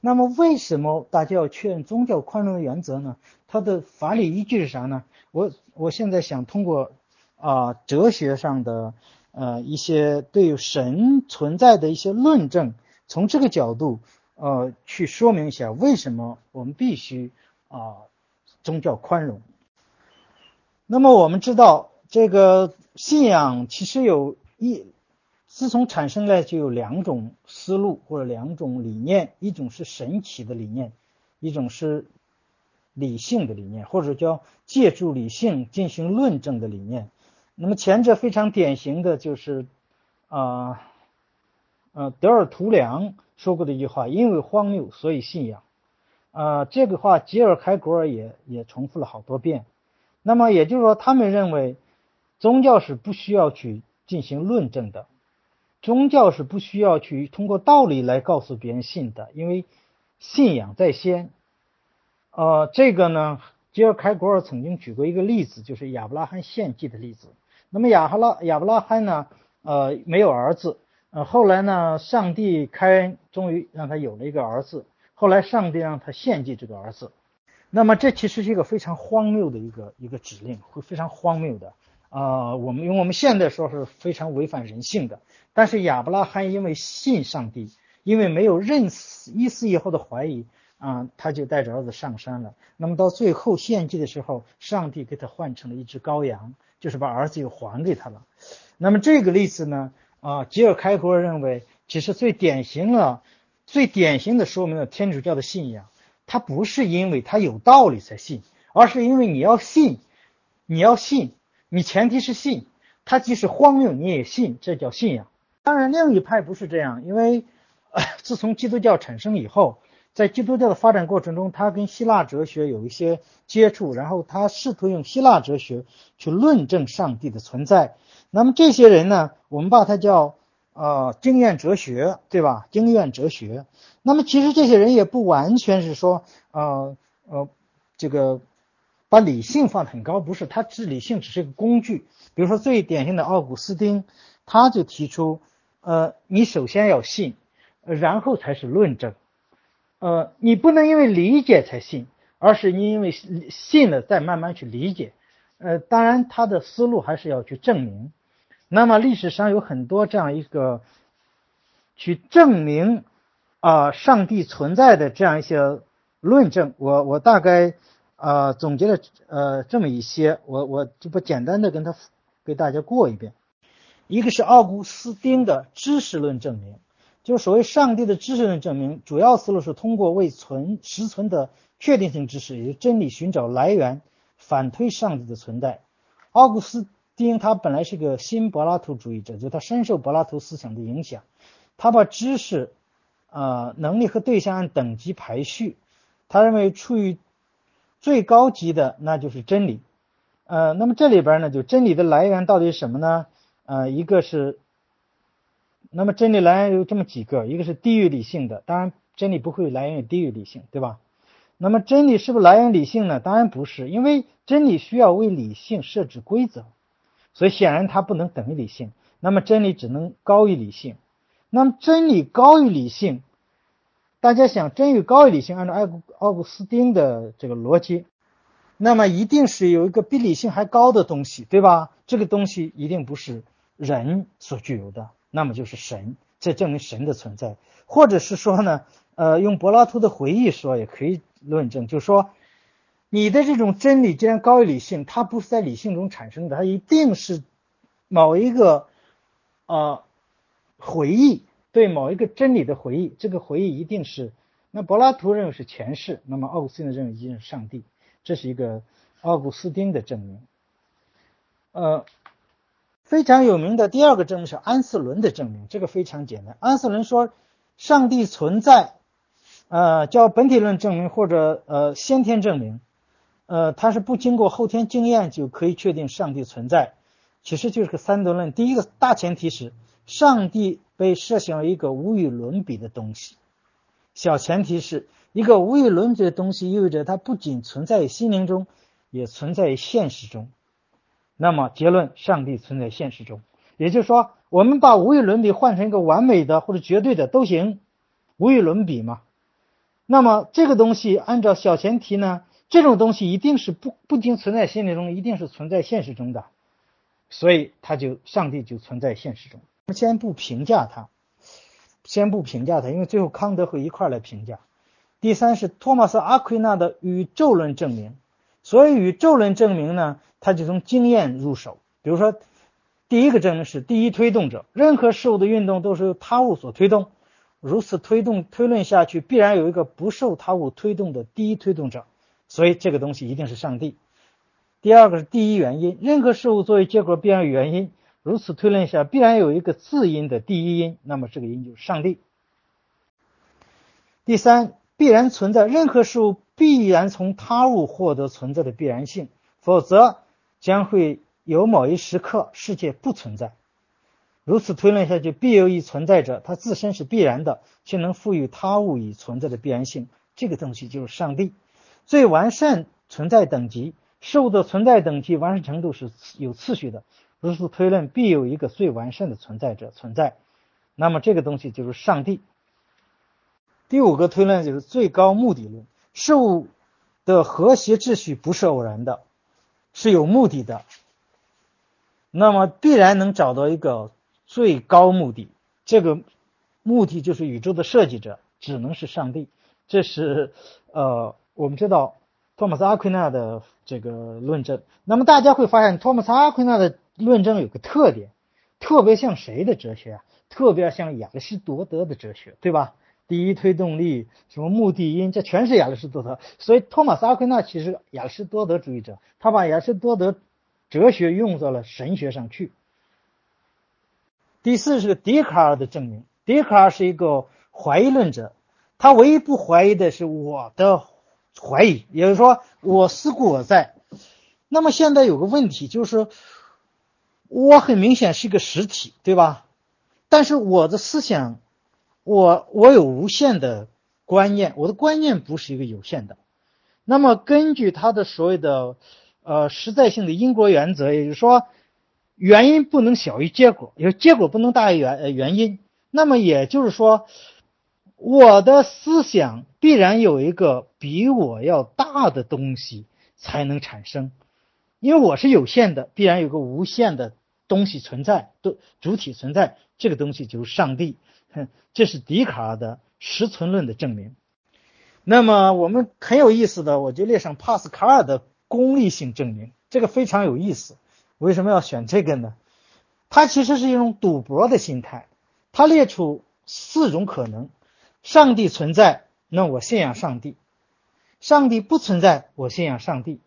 那么为什么大家要确认宗教宽容的原则呢？它的法理依据是啥呢？我我现在想通过啊哲学上的呃一些对神存在的一些论证，从这个角度。呃，去说明一下为什么我们必须啊宗教宽容。那么我们知道，这个信仰其实有一，自从产生来就有两种思路或者两种理念，一种是神奇的理念，一种是理性的理念，或者叫借助理性进行论证的理念。那么前者非常典型的就是啊。呃，德尔图良说过的一句话：“因为荒谬，所以信仰。”啊，这个话吉尔开古尔也也重复了好多遍。那么也就是说，他们认为宗教是不需要去进行论证的，宗教是不需要去通过道理来告诉别人信的，因为信仰在先。呃，这个呢，吉尔开古尔曾经举过一个例子，就是亚伯拉罕献祭的例子。那么亚哈拉亚伯拉罕呢，呃，没有儿子。呃，后来呢，上帝开恩，终于让他有了一个儿子。后来上帝让他献祭这个儿子，那么这其实是一个非常荒谬的一个一个指令，会非常荒谬的啊。我们用我们现在说是非常违反人性的。但是亚伯拉罕因为信上帝，因为没有任一丝一毫的怀疑啊，他就带着儿子上山了。那么到最后献祭的时候，上帝给他换成了一只羔羊，就是把儿子又还给他了。那么这个例子呢？啊，吉尔开国认为，其实最典型的、最典型的说明了天主教的信仰，他不是因为他有道理才信，而是因为你要信，你要信，你前提是信，他即使荒谬你也信，这叫信仰。当然，另一派不是这样，因为 [coughs] 自从基督教产生以后，在基督教的发展过程中，他跟希腊哲学有一些接触，然后他试图用希腊哲学去论证上帝的存在。那么这些人呢，我们把它叫呃经验哲学，对吧？经验哲学。那么其实这些人也不完全是说呃呃这个把理性放得很高，不是，他只理性只是一个工具。比如说最典型的奥古斯丁，他就提出，呃，你首先要信，然后才是论证。呃，你不能因为理解才信，而是你因为信了再慢慢去理解。呃，当然他的思路还是要去证明。那么历史上有很多这样一个去证明啊上帝存在的这样一些论证，我我大概啊总结了呃这么一些，我我就不简单的跟他给大家过一遍。一个是奥古斯丁的知识论证明，就所谓上帝的知识论证明，主要思路是通过为存实存的确定性知识，也就是真理寻找来源，反推上帝的存在。奥古斯丁他本来是个新柏拉图主义者，就他深受柏拉图思想的影响，他把知识，呃，能力和对象按等级排序，他认为处于最高级的那就是真理，呃，那么这里边呢，就真理的来源到底是什么呢？呃，一个是。那么真理来源有这么几个，一个是低于理性的，当然真理不会来源于低于理性，对吧？那么真理是不是来源于理性呢？当然不是，因为真理需要为理性设置规则，所以显然它不能等于理性。那么真理只能高于理性。那么真理高于理性，大家想真理高于理性，按照爱古奥古斯丁的这个逻辑，那么一定是有一个比理性还高的东西，对吧？这个东西一定不是人所具有的。那么就是神，这证明神的存在，或者是说呢，呃，用柏拉图的回忆说也可以论证，就是说，你的这种真理既然高于理性，它不是在理性中产生的，它一定是某一个呃回忆对某一个真理的回忆，这个回忆一定是那柏拉图认为是前世，那么奥古斯丁认为一定是上帝，这是一个奥古斯丁的证明，呃。非常有名的第二个证明是安瑟伦的证明，这个非常简单。安瑟伦说，上帝存在，呃，叫本体论证明或者呃先天证明，呃，它是不经过后天经验就可以确定上帝存在，其实就是个三德论。第一个大前提是上帝被设想为一个无与伦比的东西，小前提是一个无与伦比的东西意味着它不仅存在于心灵中，也存在于现实中。那么结论，上帝存在现实中，也就是说，我们把无与伦比换成一个完美的或者绝对的都行，无与伦比嘛。那么这个东西按照小前提呢，这种东西一定是不不仅存在心理中，一定是存在现实中的，所以他就上帝就存在现实中。我们先不评价他，先不评价他，因为最后康德会一块来评价。第三是托马斯阿奎那的宇宙论证明，所以宇宙论证明呢。他就从经验入手，比如说，第一个证明是第一推动者，任何事物的运动都是由他物所推动，如此推动推论下去，必然有一个不受他物推动的第一推动者，所以这个东西一定是上帝。第二个是第一原因，任何事物作为结果必然有原因，如此推论下必然有一个自因的第一因，那么这个因就是上帝。第三，必然存在，任何事物必然从他物获得存在的必然性，否则。将会有某一时刻世界不存在，如此推论下去，必有一存在者，它自身是必然的，却能赋予他物以存在的必然性。这个东西就是上帝。最完善存在等级，事物的存在等级完善程度是有次序的。如此推论，必有一个最完善的存在者存在。那么这个东西就是上帝。第五个推论就是最高目的论，事物的和谐秩序不是偶然的。是有目的的，那么必然能找到一个最高目的。这个目的就是宇宙的设计者，只能是上帝。这是呃，我们知道托马斯阿奎那的这个论证。那么大家会发现，托马斯阿奎那的论证有个特点，特别像谁的哲学啊？特别像亚里士多德的哲学，对吧？第一推动力，什么目的因，这全是亚里士多德。所以托马斯阿奎那其实亚里士多德主义者，他把亚里士多德哲学用到了神学上去。第四是笛卡尔的证明，笛卡尔是一个怀疑论者，他唯一不怀疑的是我的怀疑，也就是说我思故我在。那么现在有个问题就是，我很明显是一个实体，对吧？但是我的思想。我我有无限的观念，我的观念不是一个有限的。那么根据他的所谓的呃实在性的因果原则，也就是说，原因不能小于结果，也结果不能大于原原因。那么也就是说，我的思想必然有一个比我要大的东西才能产生，因为我是有限的，必然有个无限的东西存在，都主体存在，这个东西就是上帝。这是笛卡尔的实存论的证明。那么我们很有意思的，我就列上帕斯卡尔的功利性证明，这个非常有意思。为什么要选这个呢？它其实是一种赌博的心态。他列出四种可能：上帝存在，那我信仰上帝；上帝不存在，我信仰上帝；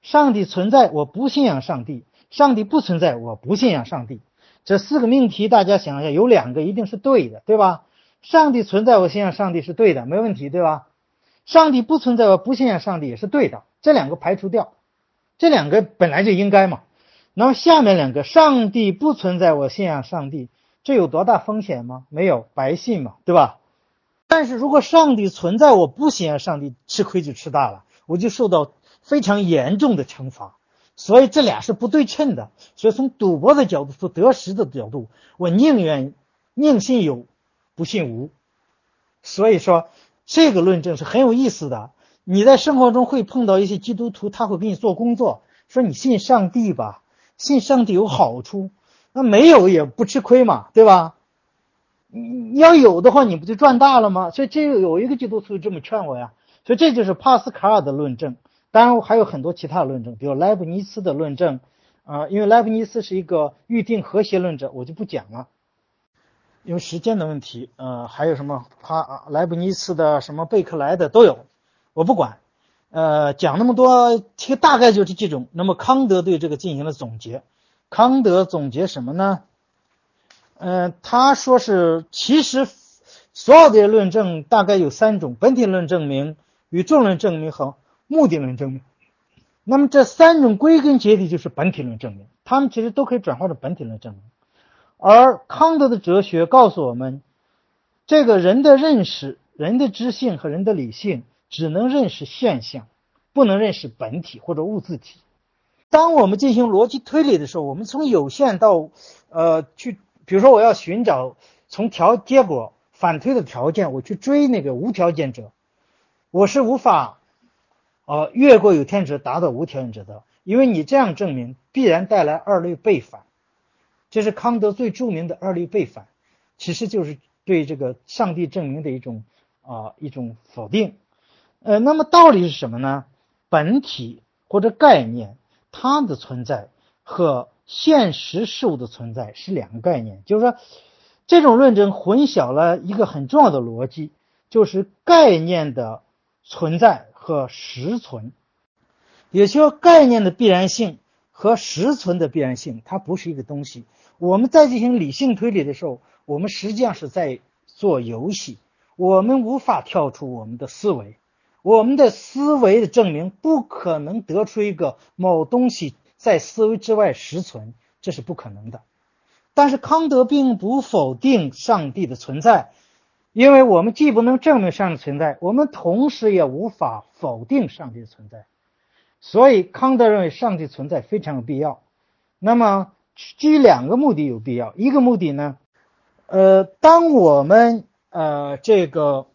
上帝存在，我不信仰上帝；上帝不存在，我不信仰上帝。这四个命题，大家想一下，有两个一定是对的，对吧？上帝存在，我信仰上帝是对的，没问题，对吧？上帝不存在，我不信仰上帝也是对的，这两个排除掉，这两个本来就应该嘛。那么下面两个，上帝不存在，我信仰上帝，这有多大风险吗？没有，白信嘛，对吧？但是如果上帝存在，我不信仰上帝，吃亏就吃大了，我就受到非常严重的惩罚。所以这俩是不对称的。所以从赌博的角度，从得失的角度，我宁愿宁信有，不信无。所以说。这个论证是很有意思的。你在生活中会碰到一些基督徒，他会给你做工作，说你信上帝吧，信上帝有好处，那没有也不吃亏嘛，对吧？你要有的话，你不就赚大了吗？所以这有一个基督徒这么劝我呀。所以这就是帕斯卡尔的论证。当然还有很多其他的论证，比如莱布尼茨的论证啊，因为莱布尼茨是一个预定和谐论者，我就不讲了。因为时间的问题，呃，还有什么帕莱布尼茨的什么贝克莱的都有，我不管，呃，讲那么多，其实大概就是这种。那么康德对这个进行了总结，康德总结什么呢？嗯，他说是其实所有的论证大概有三种：本体论证明、与众论证明和目的论证明。那么这三种归根结底就是本体论证明，他们其实都可以转化成本体论证明。而康德的哲学告诉我们，这个人的认识、人的知性和人的理性只能认识现象，不能认识本体或者物自体。当我们进行逻辑推理的时候，我们从有限到呃去，比如说我要寻找从条结果反推的条件，我去追那个无条件者，我是无法呃越过有条件者达到无条件者的，因为你这样证明必然带来二律背反。这是康德最著名的二律背反，其实就是对这个上帝证明的一种啊一种否定。呃，那么道理是什么呢？本体或者概念它的存在和现实事物的存在是两个概念。就是说，这种论证混淆了一个很重要的逻辑，就是概念的存在和实存，也就说概念的必然性和实存的必然性，它不是一个东西。我们在进行理性推理的时候，我们实际上是在做游戏。我们无法跳出我们的思维，我们的思维的证明不可能得出一个某东西在思维之外实存，这是不可能的。但是康德并不否定上帝的存在，因为我们既不能证明上帝存在，我们同时也无法否定上帝的存在。所以康德认为上帝存在非常有必要。那么。基于两个目的有必要，一个目的呢，呃，当我们呃这个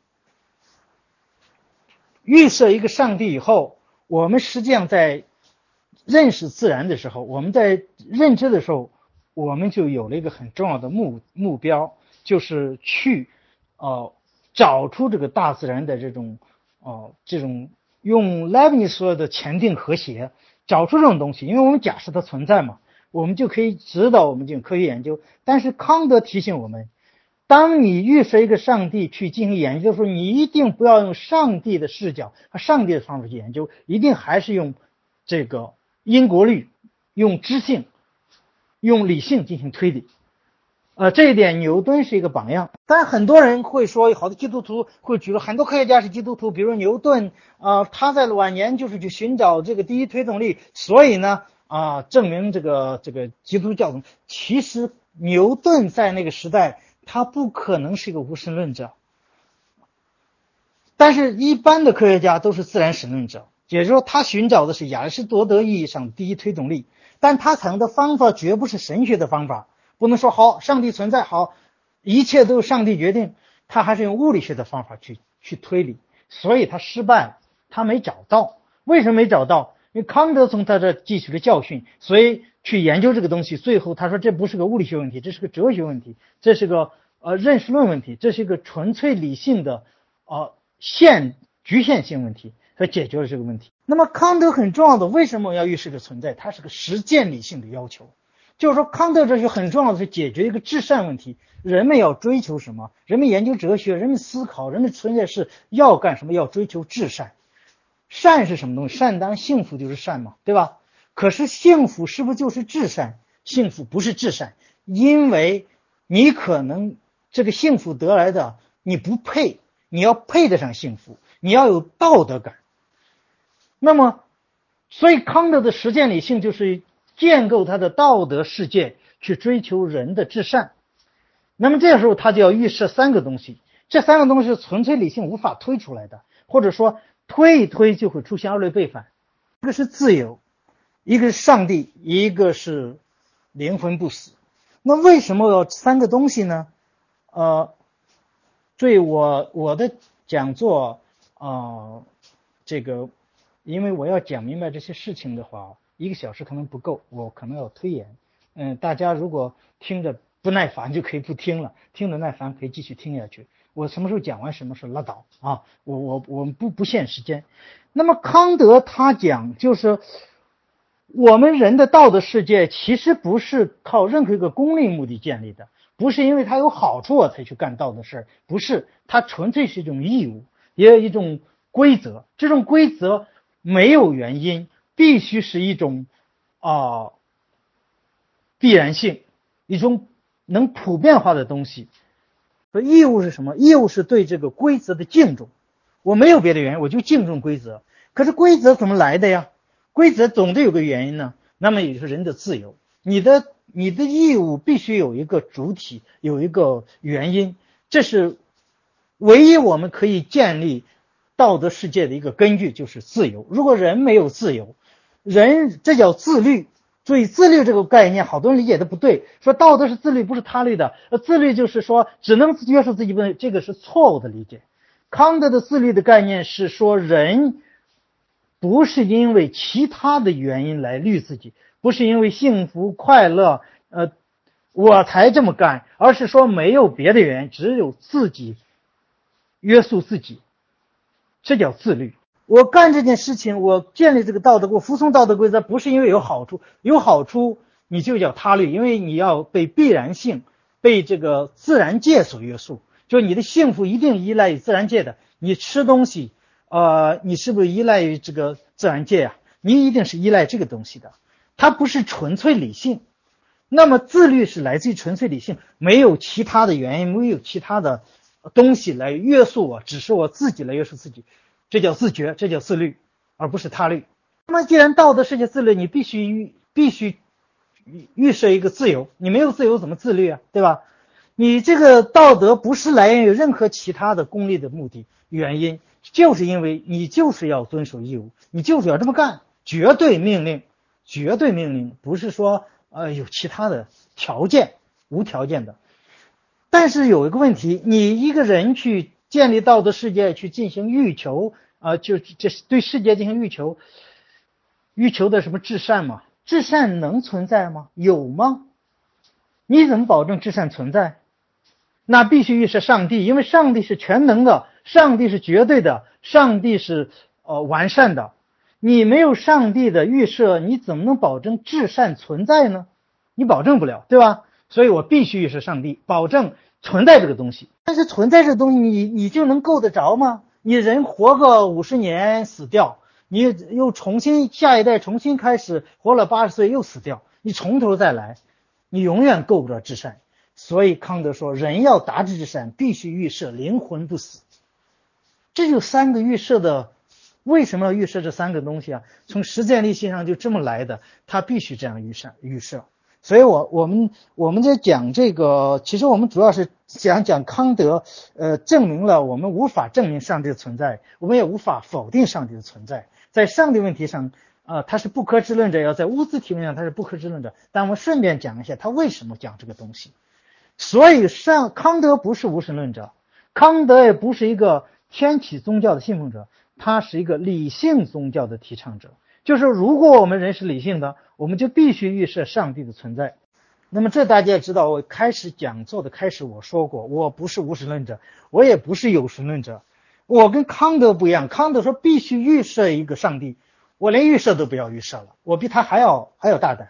预设一个上帝以后，我们实际上在认识自然的时候，我们在认知的时候，我们就有了一个很重要的目目标，就是去呃找出这个大自然的这种哦这种用莱布尼说的前定和谐，找出这种东西，因为我们假设它存在嘛。我们就可以指导我们进行科学研究，但是康德提醒我们，当你预设一个上帝去进行研究的时候，你一定不要用上帝的视角和上帝的方法去研究，一定还是用这个因果律、用知性、用理性进行推理。呃，这一点牛顿是一个榜样。但很多人会说，好多基督徒会举了很多科学家是基督徒，比如牛顿啊，他在晚年就是去寻找这个第一推动力，所以呢。啊，证明这个这个基督教其实牛顿在那个时代，他不可能是一个无神论者。但是，一般的科学家都是自然神论者，也就是说，他寻找的是亚里士多德意义上第一推动力，但他采用的方法绝不是神学的方法，不能说好上帝存在，好一切都是上帝决定，他还是用物理学的方法去去推理，所以他失败，他没找到，为什么没找到？因为康德从他这汲取了教训，所以去研究这个东西。最后他说，这不是个物理学问题，这是个哲学问题，这是个呃认识论问题，这是一个纯粹理性的呃限局限性问题，他解决了这个问题。那么康德很重要的，为什么要预示个存在？它是个实践理性的要求。就是说，康德哲学很重要的是解决一个至善问题。人们要追求什么？人们研究哲学，人们思考，人们存在是要干什么？要追求至善。善是什么东西？善当幸福就是善嘛，对吧？可是幸福是不是就是至善？幸福不是至善，因为你可能这个幸福得来的你不配，你要配得上幸福，你要有道德感。那么，所以康德的实践理性就是建构他的道德世界，去追求人的至善。那么这时候他就要预设三个东西，这三个东西是纯粹理性无法推出来的，或者说推一推就会出现二类背反。一个是自由，一个是上帝，一个是灵魂不死。那为什么要三个东西呢？呃，对我我的讲座啊，这个。因为我要讲明白这些事情的话，一个小时可能不够，我可能要推延。嗯，大家如果听着不耐烦，就可以不听了；听着耐烦，可以继续听下去。我什么时候讲完，什么时候拉倒啊！我我我们不不限时间。那么康德他讲，就是我们人的道德世界其实不是靠任何一个功利目的建立的，不是因为它有好处我才去干道德事儿，不是，它纯粹是一种义务，也有一种规则。这种规则。没有原因，必须是一种啊必然性，一种能普遍化的东西。所以义务是什么？义务是对这个规则的敬重。我没有别的原因，我就敬重规则。可是规则怎么来的呀？规则总得有个原因呢。那么也就是人的自由。你的你的义务必须有一个主体，有一个原因。这是唯一我们可以建立。道德世界的一个根据就是自由。如果人没有自由，人这叫自律。注意自律这个概念，好多人理解的不对，说道德是自律，不是他律的。自律就是说只能约束自己，不能，这个是错误的理解。康德的自律的概念是说，人不是因为其他的原因来律自己，不是因为幸福快乐，呃，我才这么干，而是说没有别的原因，只有自己约束自己。这叫自律。我干这件事情，我建立这个道德，我服从道德规则，不是因为有好处，有好处你就叫他律，因为你要被必然性、被这个自然界所约束。就你的幸福一定依赖于自然界的。你吃东西，呃，你是不是依赖于这个自然界呀？你一定是依赖这个东西的。它不是纯粹理性。那么自律是来自于纯粹理性，没有其他的原因，没有其他的。东西来约束我，只是我自己来约束自己，这叫自觉，这叫自律，而不是他律。那么，既然道德世界自律，你必须必须预设一个自由，你没有自由怎么自律啊？对吧？你这个道德不是来源于任何其他的功利的目的原因，就是因为你就是要遵守义务，你就是要这么干，绝对命令，绝对命令，不是说呃有其他的条件，无条件的。但是有一个问题，你一个人去建立道德世界，去进行欲求啊，就这对世界进行欲求，欲求的什么至善嘛？至善能存在吗？有吗？你怎么保证至善存在？那必须预设上帝，因为上帝是全能的，上帝是绝对的，上帝是呃完善的。你没有上帝的预设，你怎么能保证至善存在呢？你保证不了，对吧？所以我必须预设上帝，保证存在这个东西。但是存在这东西，你你就能够得着吗？你人活个五十年死掉，你又重新下一代重新开始活了八十岁又死掉，你从头再来，你永远够不着至善。所以康德说，人要达至至善，必须预设灵魂不死。这就三个预设的，为什么要预设这三个东西啊？从实践力性上就这么来的，他必须这样预设预设。所以，我我们我们在讲这个，其实我们主要是讲讲康德，呃，证明了我们无法证明上帝的存在，我们也无法否定上帝的存在。在上帝问题上，啊，他是不可知论者；要在物质题目上，他是不可知论者。但我们顺便讲一下他为什么讲这个东西。所以，上康德不是无神论者，康德也不是一个天启宗教的信奉者，他是一个理性宗教的提倡者。就是如果我们人是理性的，我们就必须预设上帝的存在。那么这大家也知道，我开始讲座的开始我说过，我不是无神论者，我也不是有神论者。我跟康德不一样，康德说必须预设一个上帝，我连预设都不要预设了，我比他还要还要大胆。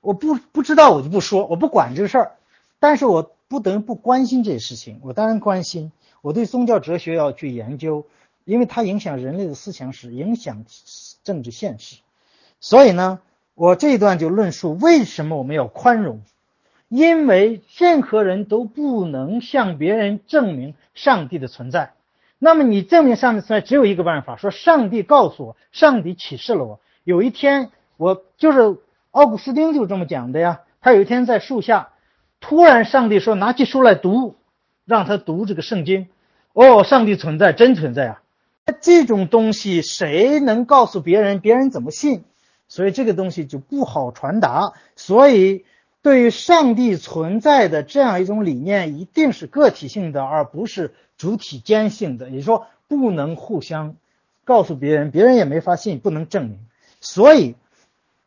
我不不知道我就不说，我不管这个事儿。但是我不等于不关心这些事情，我当然关心。我对宗教哲学要去研究，因为它影响人类的思想史，影响政治现实。所以呢，我这一段就论述为什么我们要宽容，因为任何人都不能向别人证明上帝的存在。那么你证明上帝存在只有一个办法，说上帝告诉我，上帝启示了我。有一天，我就是奥古斯丁就这么讲的呀。他有一天在树下。突然，上帝说：“拿起书来读，让他读这个圣经。”哦，上帝存在，真存在啊！这种东西谁能告诉别人？别人怎么信？所以这个东西就不好传达。所以，对于上帝存在的这样一种理念，一定是个体性的，而不是主体间性的。也就是说，不能互相告诉别人，别人也没法信，不能证明。所以。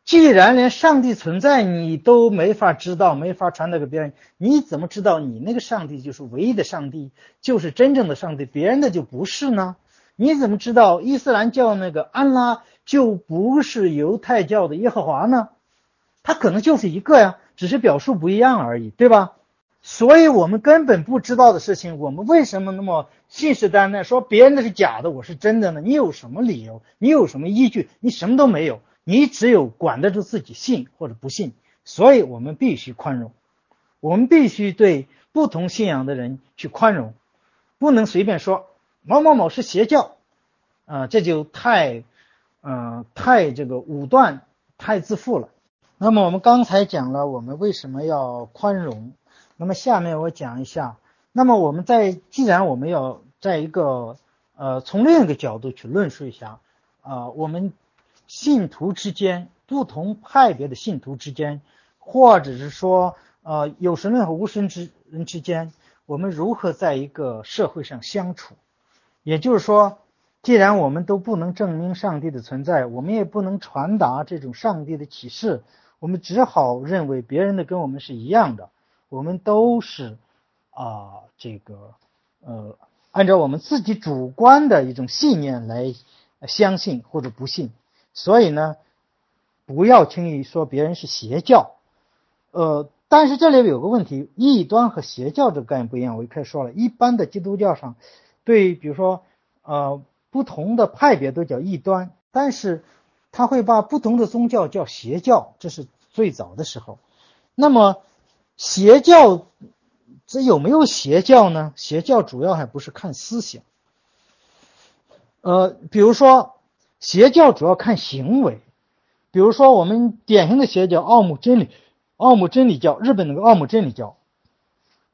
既然连上帝存在你都没法知道，没法传达给别人，你怎么知道你那个上帝就是唯一的上帝，就是真正的上帝，别人的就不是呢？你怎么知道伊斯兰教那个安拉就不是犹太教的耶和华呢？他可能就是一个呀，只是表述不一样而已，对吧？所以我们根本不知道的事情，我们为什么那么信誓旦旦说别人的是假的，我是真的呢？你有什么理由？你有什么依据？你什么都没有。你只有管得住自己信或者不信，所以我们必须宽容，我们必须对不同信仰的人去宽容，不能随便说某某某是邪教，啊，这就太，嗯，太这个武断，太自负了。那么我们刚才讲了我们为什么要宽容，那么下面我讲一下，那么我们在既然我们要在一个呃从另一个角度去论述一下，啊，我们。信徒之间，不同派别的信徒之间，或者是说，呃，有神论和无神之人之间，我们如何在一个社会上相处？也就是说，既然我们都不能证明上帝的存在，我们也不能传达这种上帝的启示，我们只好认为别人的跟我们是一样的，我们都是啊，这个呃，按照我们自己主观的一种信念来相信或者不信。所以呢，不要轻易说别人是邪教，呃，但是这里有个问题，异端和邪教这个概念不一样。我一开始说了一般的基督教上，对，比如说，呃，不同的派别都叫异端，但是他会把不同的宗教叫邪教，这是最早的时候。那么邪教这有没有邪教呢？邪教主要还不是看思想，呃，比如说。邪教主要看行为，比如说我们典型的邪教奥姆真理，奥姆真理教，日本那个奥姆真理教，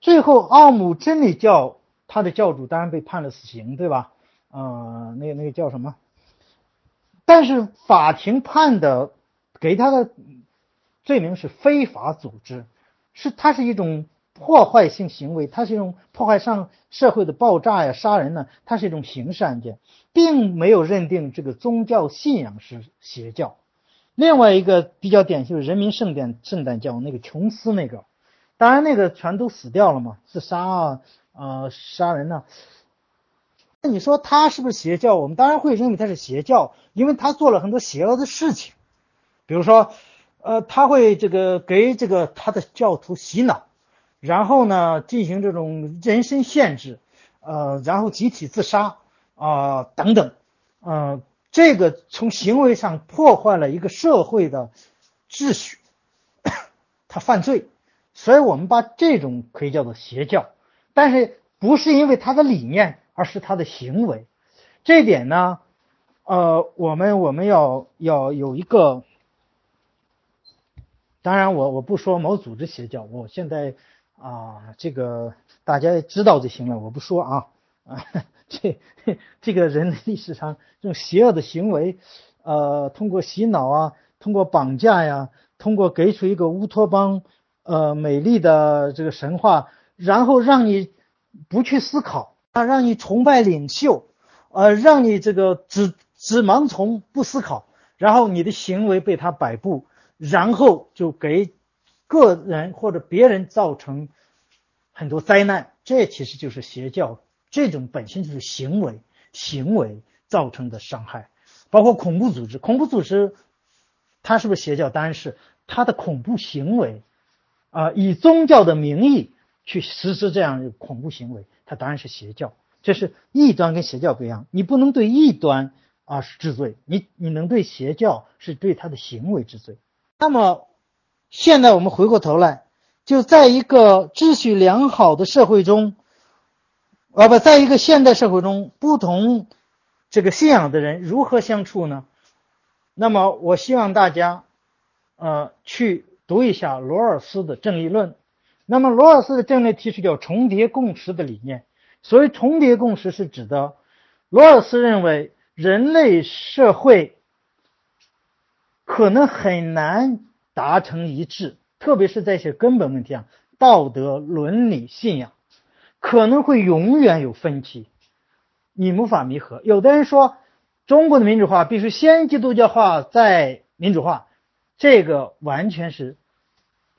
最后奥姆真理教他的教主当然被判了死刑，对吧？呃，那个那个叫什么？但是法庭判的给他的罪名是非法组织，是它是一种。破坏性行为，它是一种破坏上社会的爆炸呀、杀人呢，它是一种刑事案件，并没有认定这个宗教信仰是邪教。另外一个比较典型的人民圣诞圣诞教，那个琼斯那个，当然那个全都死掉了嘛，自杀啊，呃，杀人呢。那你说他是不是邪教？我们当然会认为他是邪教，因为他做了很多邪恶的事情，比如说，呃，他会这个给这个他的教徒洗脑。然后呢，进行这种人身限制，呃，然后集体自杀啊等等，呃，这个从行为上破坏了一个社会的秩序，[coughs] 他犯罪，所以我们把这种可以叫做邪教，但是不是因为他的理念，而是他的行为，这点呢，呃，我们我们要要有一个，当然我我不说某组织邪教，我现在。啊，这个大家知道就行了，我不说啊啊，[laughs] 这这个人类历史上这种邪恶的行为，呃，通过洗脑啊，通过绑架呀，通过给出一个乌托邦，呃，美丽的这个神话，然后让你不去思考啊，让你崇拜领袖，呃，让你这个只只盲从不思考，然后你的行为被他摆布，然后就给。个人或者别人造成很多灾难，这其实就是邪教。这种本身就是行为，行为造成的伤害，包括恐怖组织。恐怖组织，它是不是邪教？当然是。他的恐怖行为，啊，以宗教的名义去实施这样的恐怖行为，他当然是邪教。这是异端跟邪教不一样，你不能对异端啊治罪，你你能对邪教是对他的行为治罪。那么现在我们回过头来，就在一个秩序良好的社会中，啊不，在一个现代社会中，不同这个信仰的人如何相处呢？那么我希望大家，呃，去读一下罗尔斯的正义论。那么罗尔斯的正义提出叫重叠共识的理念。所谓重叠共识是指的，罗尔斯认为人类社会可能很难达成一致，特别是在一些根本问题上，道德、伦理、信仰可能会永远有分歧，你无法弥合。有的人说，中国的民主化必须先基督教化再民主化，这个完全是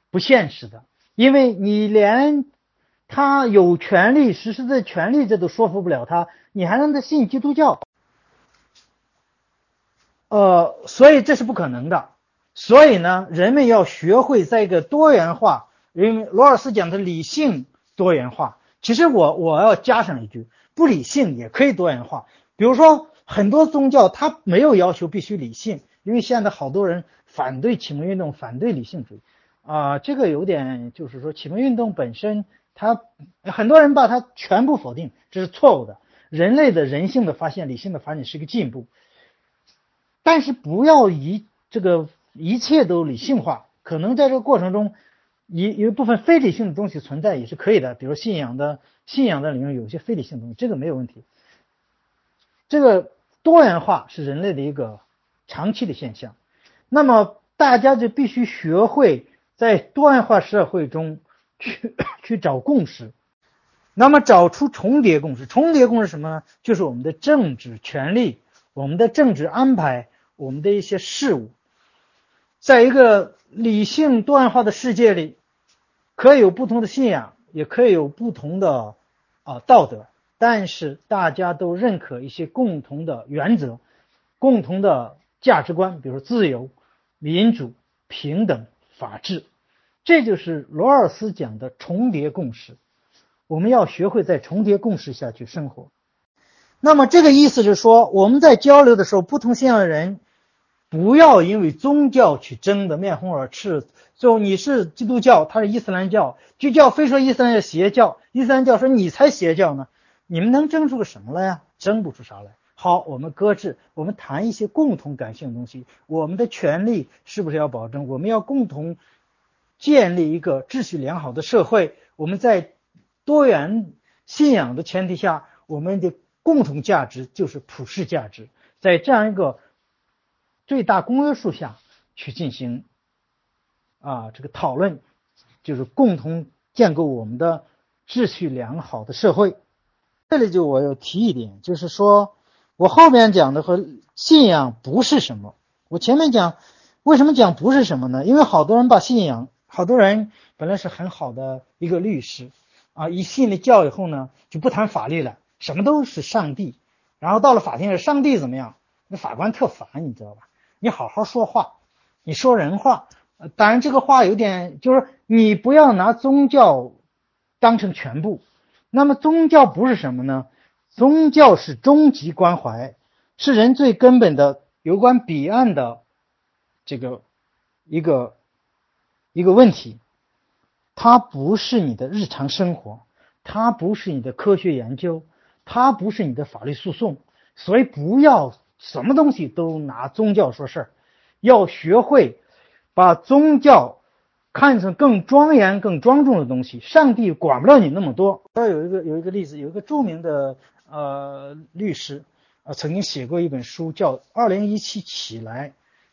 不现实的，因为你连。他有权利实施的权利，这都说服不了他。你还让他信基督教？呃，所以这是不可能的。所以呢，人们要学会在一个多元化，因为罗尔斯讲的理性多元化。其实我我要加上一句，不理性也可以多元化。比如说，很多宗教它没有要求必须理性，因为现在好多人反对启蒙运动，反对理性主义啊，这个有点就是说启蒙运动本身。他很多人把它全部否定，这是错误的。人类的人性的发现、理性的发现是一个进步，但是不要一这个一切都理性化。可能在这个过程中，一有一部分非理性的东西存在也是可以的，比如信仰的信仰的领域有些非理性东西，这个没有问题。这个多元化是人类的一个长期的现象，那么大家就必须学会在多元化社会中。去 [coughs] 去找共识，那么找出重叠共识。重叠共识什么呢？就是我们的政治权利、我们的政治安排、我们的一些事物，在一个理性多元化的世界里，可以有不同的信仰，也可以有不同的啊道德，但是大家都认可一些共同的原则、共同的价值观，比如自由、民主、平等、法治。这就是罗尔斯讲的重叠共识，我们要学会在重叠共识下去生活。那么这个意思是说，我们在交流的时候，不同信仰的人不要因为宗教去争得面红耳赤。最后你是基督教，他是伊斯兰教，基督教非说伊斯兰教邪教，伊斯兰教说你才邪教呢，你们能争出个什么来呀？争不出啥来。好，我们搁置，我们谈一些共同感性的东西。我们的权利是不是要保证？我们要共同。建立一个秩序良好的社会，我们在多元信仰的前提下，我们的共同价值就是普世价值，在这样一个最大公约数下去进行啊这个讨论，就是共同建构我们的秩序良好的社会。这里就我要提一点，就是说我后面讲的和信仰不是什么，我前面讲为什么讲不是什么呢？因为好多人把信仰。好多人本来是很好的一个律师，啊，一信了教以后呢，就不谈法律了，什么都是上帝。然后到了法庭上，上帝怎么样？那法官特烦，你知道吧？你好好说话，你说人话。当然这个话有点，就是你不要拿宗教当成全部。那么宗教不是什么呢？宗教是终极关怀，是人最根本的有关彼岸的这个一个。一个问题，它不是你的日常生活，它不是你的科学研究，它不是你的法律诉讼，所以不要什么东西都拿宗教说事儿，要学会把宗教看成更庄严、更庄重的东西。上帝管不了你那么多。这有一个有一个例子，有一个著名的呃律师啊，曾经写过一本书叫《二零一七起来》，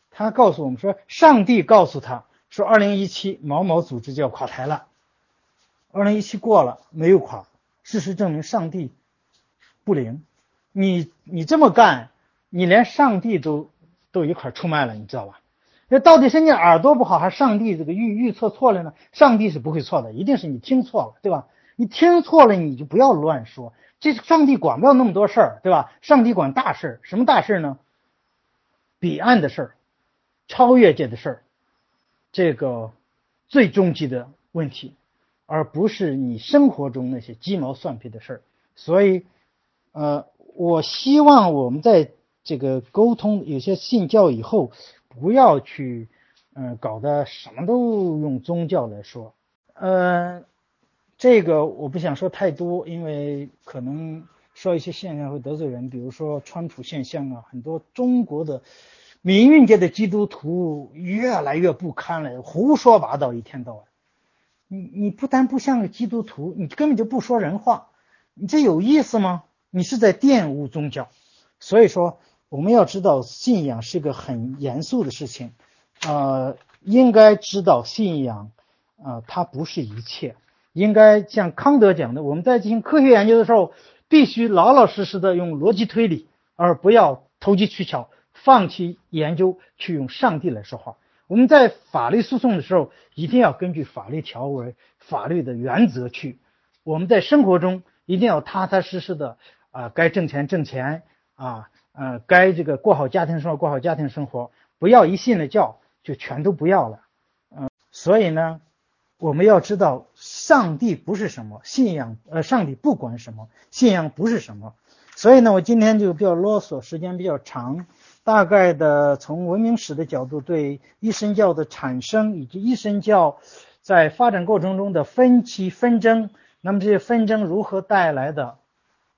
他告诉我们说，上帝告诉他。说二零一七某某组织就要垮台了，二零一七过了没有垮，事实证明上帝不灵，你你这么干，你连上帝都都一块出卖了，你知道吧？那到底是你耳朵不好，还是上帝这个预预测错了呢？上帝是不会错的，一定是你听错了，对吧？你听错了，你就不要乱说。这上帝管不了那么多事儿，对吧？上帝管大事儿，什么大事儿呢？彼岸的事儿，超越界的事儿。这个最终极的问题，而不是你生活中那些鸡毛蒜皮的事儿。所以，呃，我希望我们在这个沟通有些信教以后，不要去，嗯，搞得什么都用宗教来说。呃，这个我不想说太多，因为可能说一些现象会得罪人，比如说川普现象啊，很多中国的。民运界的基督徒越来越不堪了，胡说八道，一天到晚。你你不但不像个基督徒，你根本就不说人话，你这有意思吗？你是在玷污宗教。所以说，我们要知道信仰是个很严肃的事情，呃，应该知道信仰，啊，它不是一切。应该像康德讲的，我们在进行科学研究的时候，必须老老实实的用逻辑推理，而不要投机取巧。放弃研究，去用上帝来说话。我们在法律诉讼的时候，一定要根据法律条文、法律的原则去。我们在生活中一定要踏踏实实的啊，该挣钱挣钱啊，呃，该这个过好家庭生活过好家庭生活，不要一信了教就全都不要了。嗯，所以呢，我们要知道，上帝不是什么信仰，呃，上帝不管什么信仰不是什么。所以呢，我今天就比较啰嗦，时间比较长。大概的从文明史的角度对一神教的产生以及一神教在发展过程中的分歧纷争，那么这些纷争如何带来的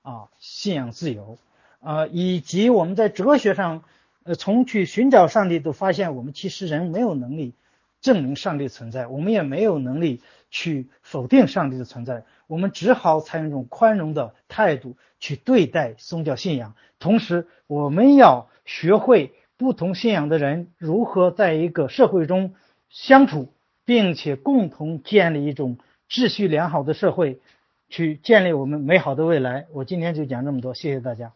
啊信仰自由啊，以及我们在哲学上呃从去寻找上帝都发现我们其实人没有能力证明上帝存在，我们也没有能力去否定上帝的存在，我们只好采用一种宽容的态度去对待宗教信仰，同时我们要。学会不同信仰的人如何在一个社会中相处，并且共同建立一种秩序良好的社会，去建立我们美好的未来。我今天就讲这么多，谢谢大家。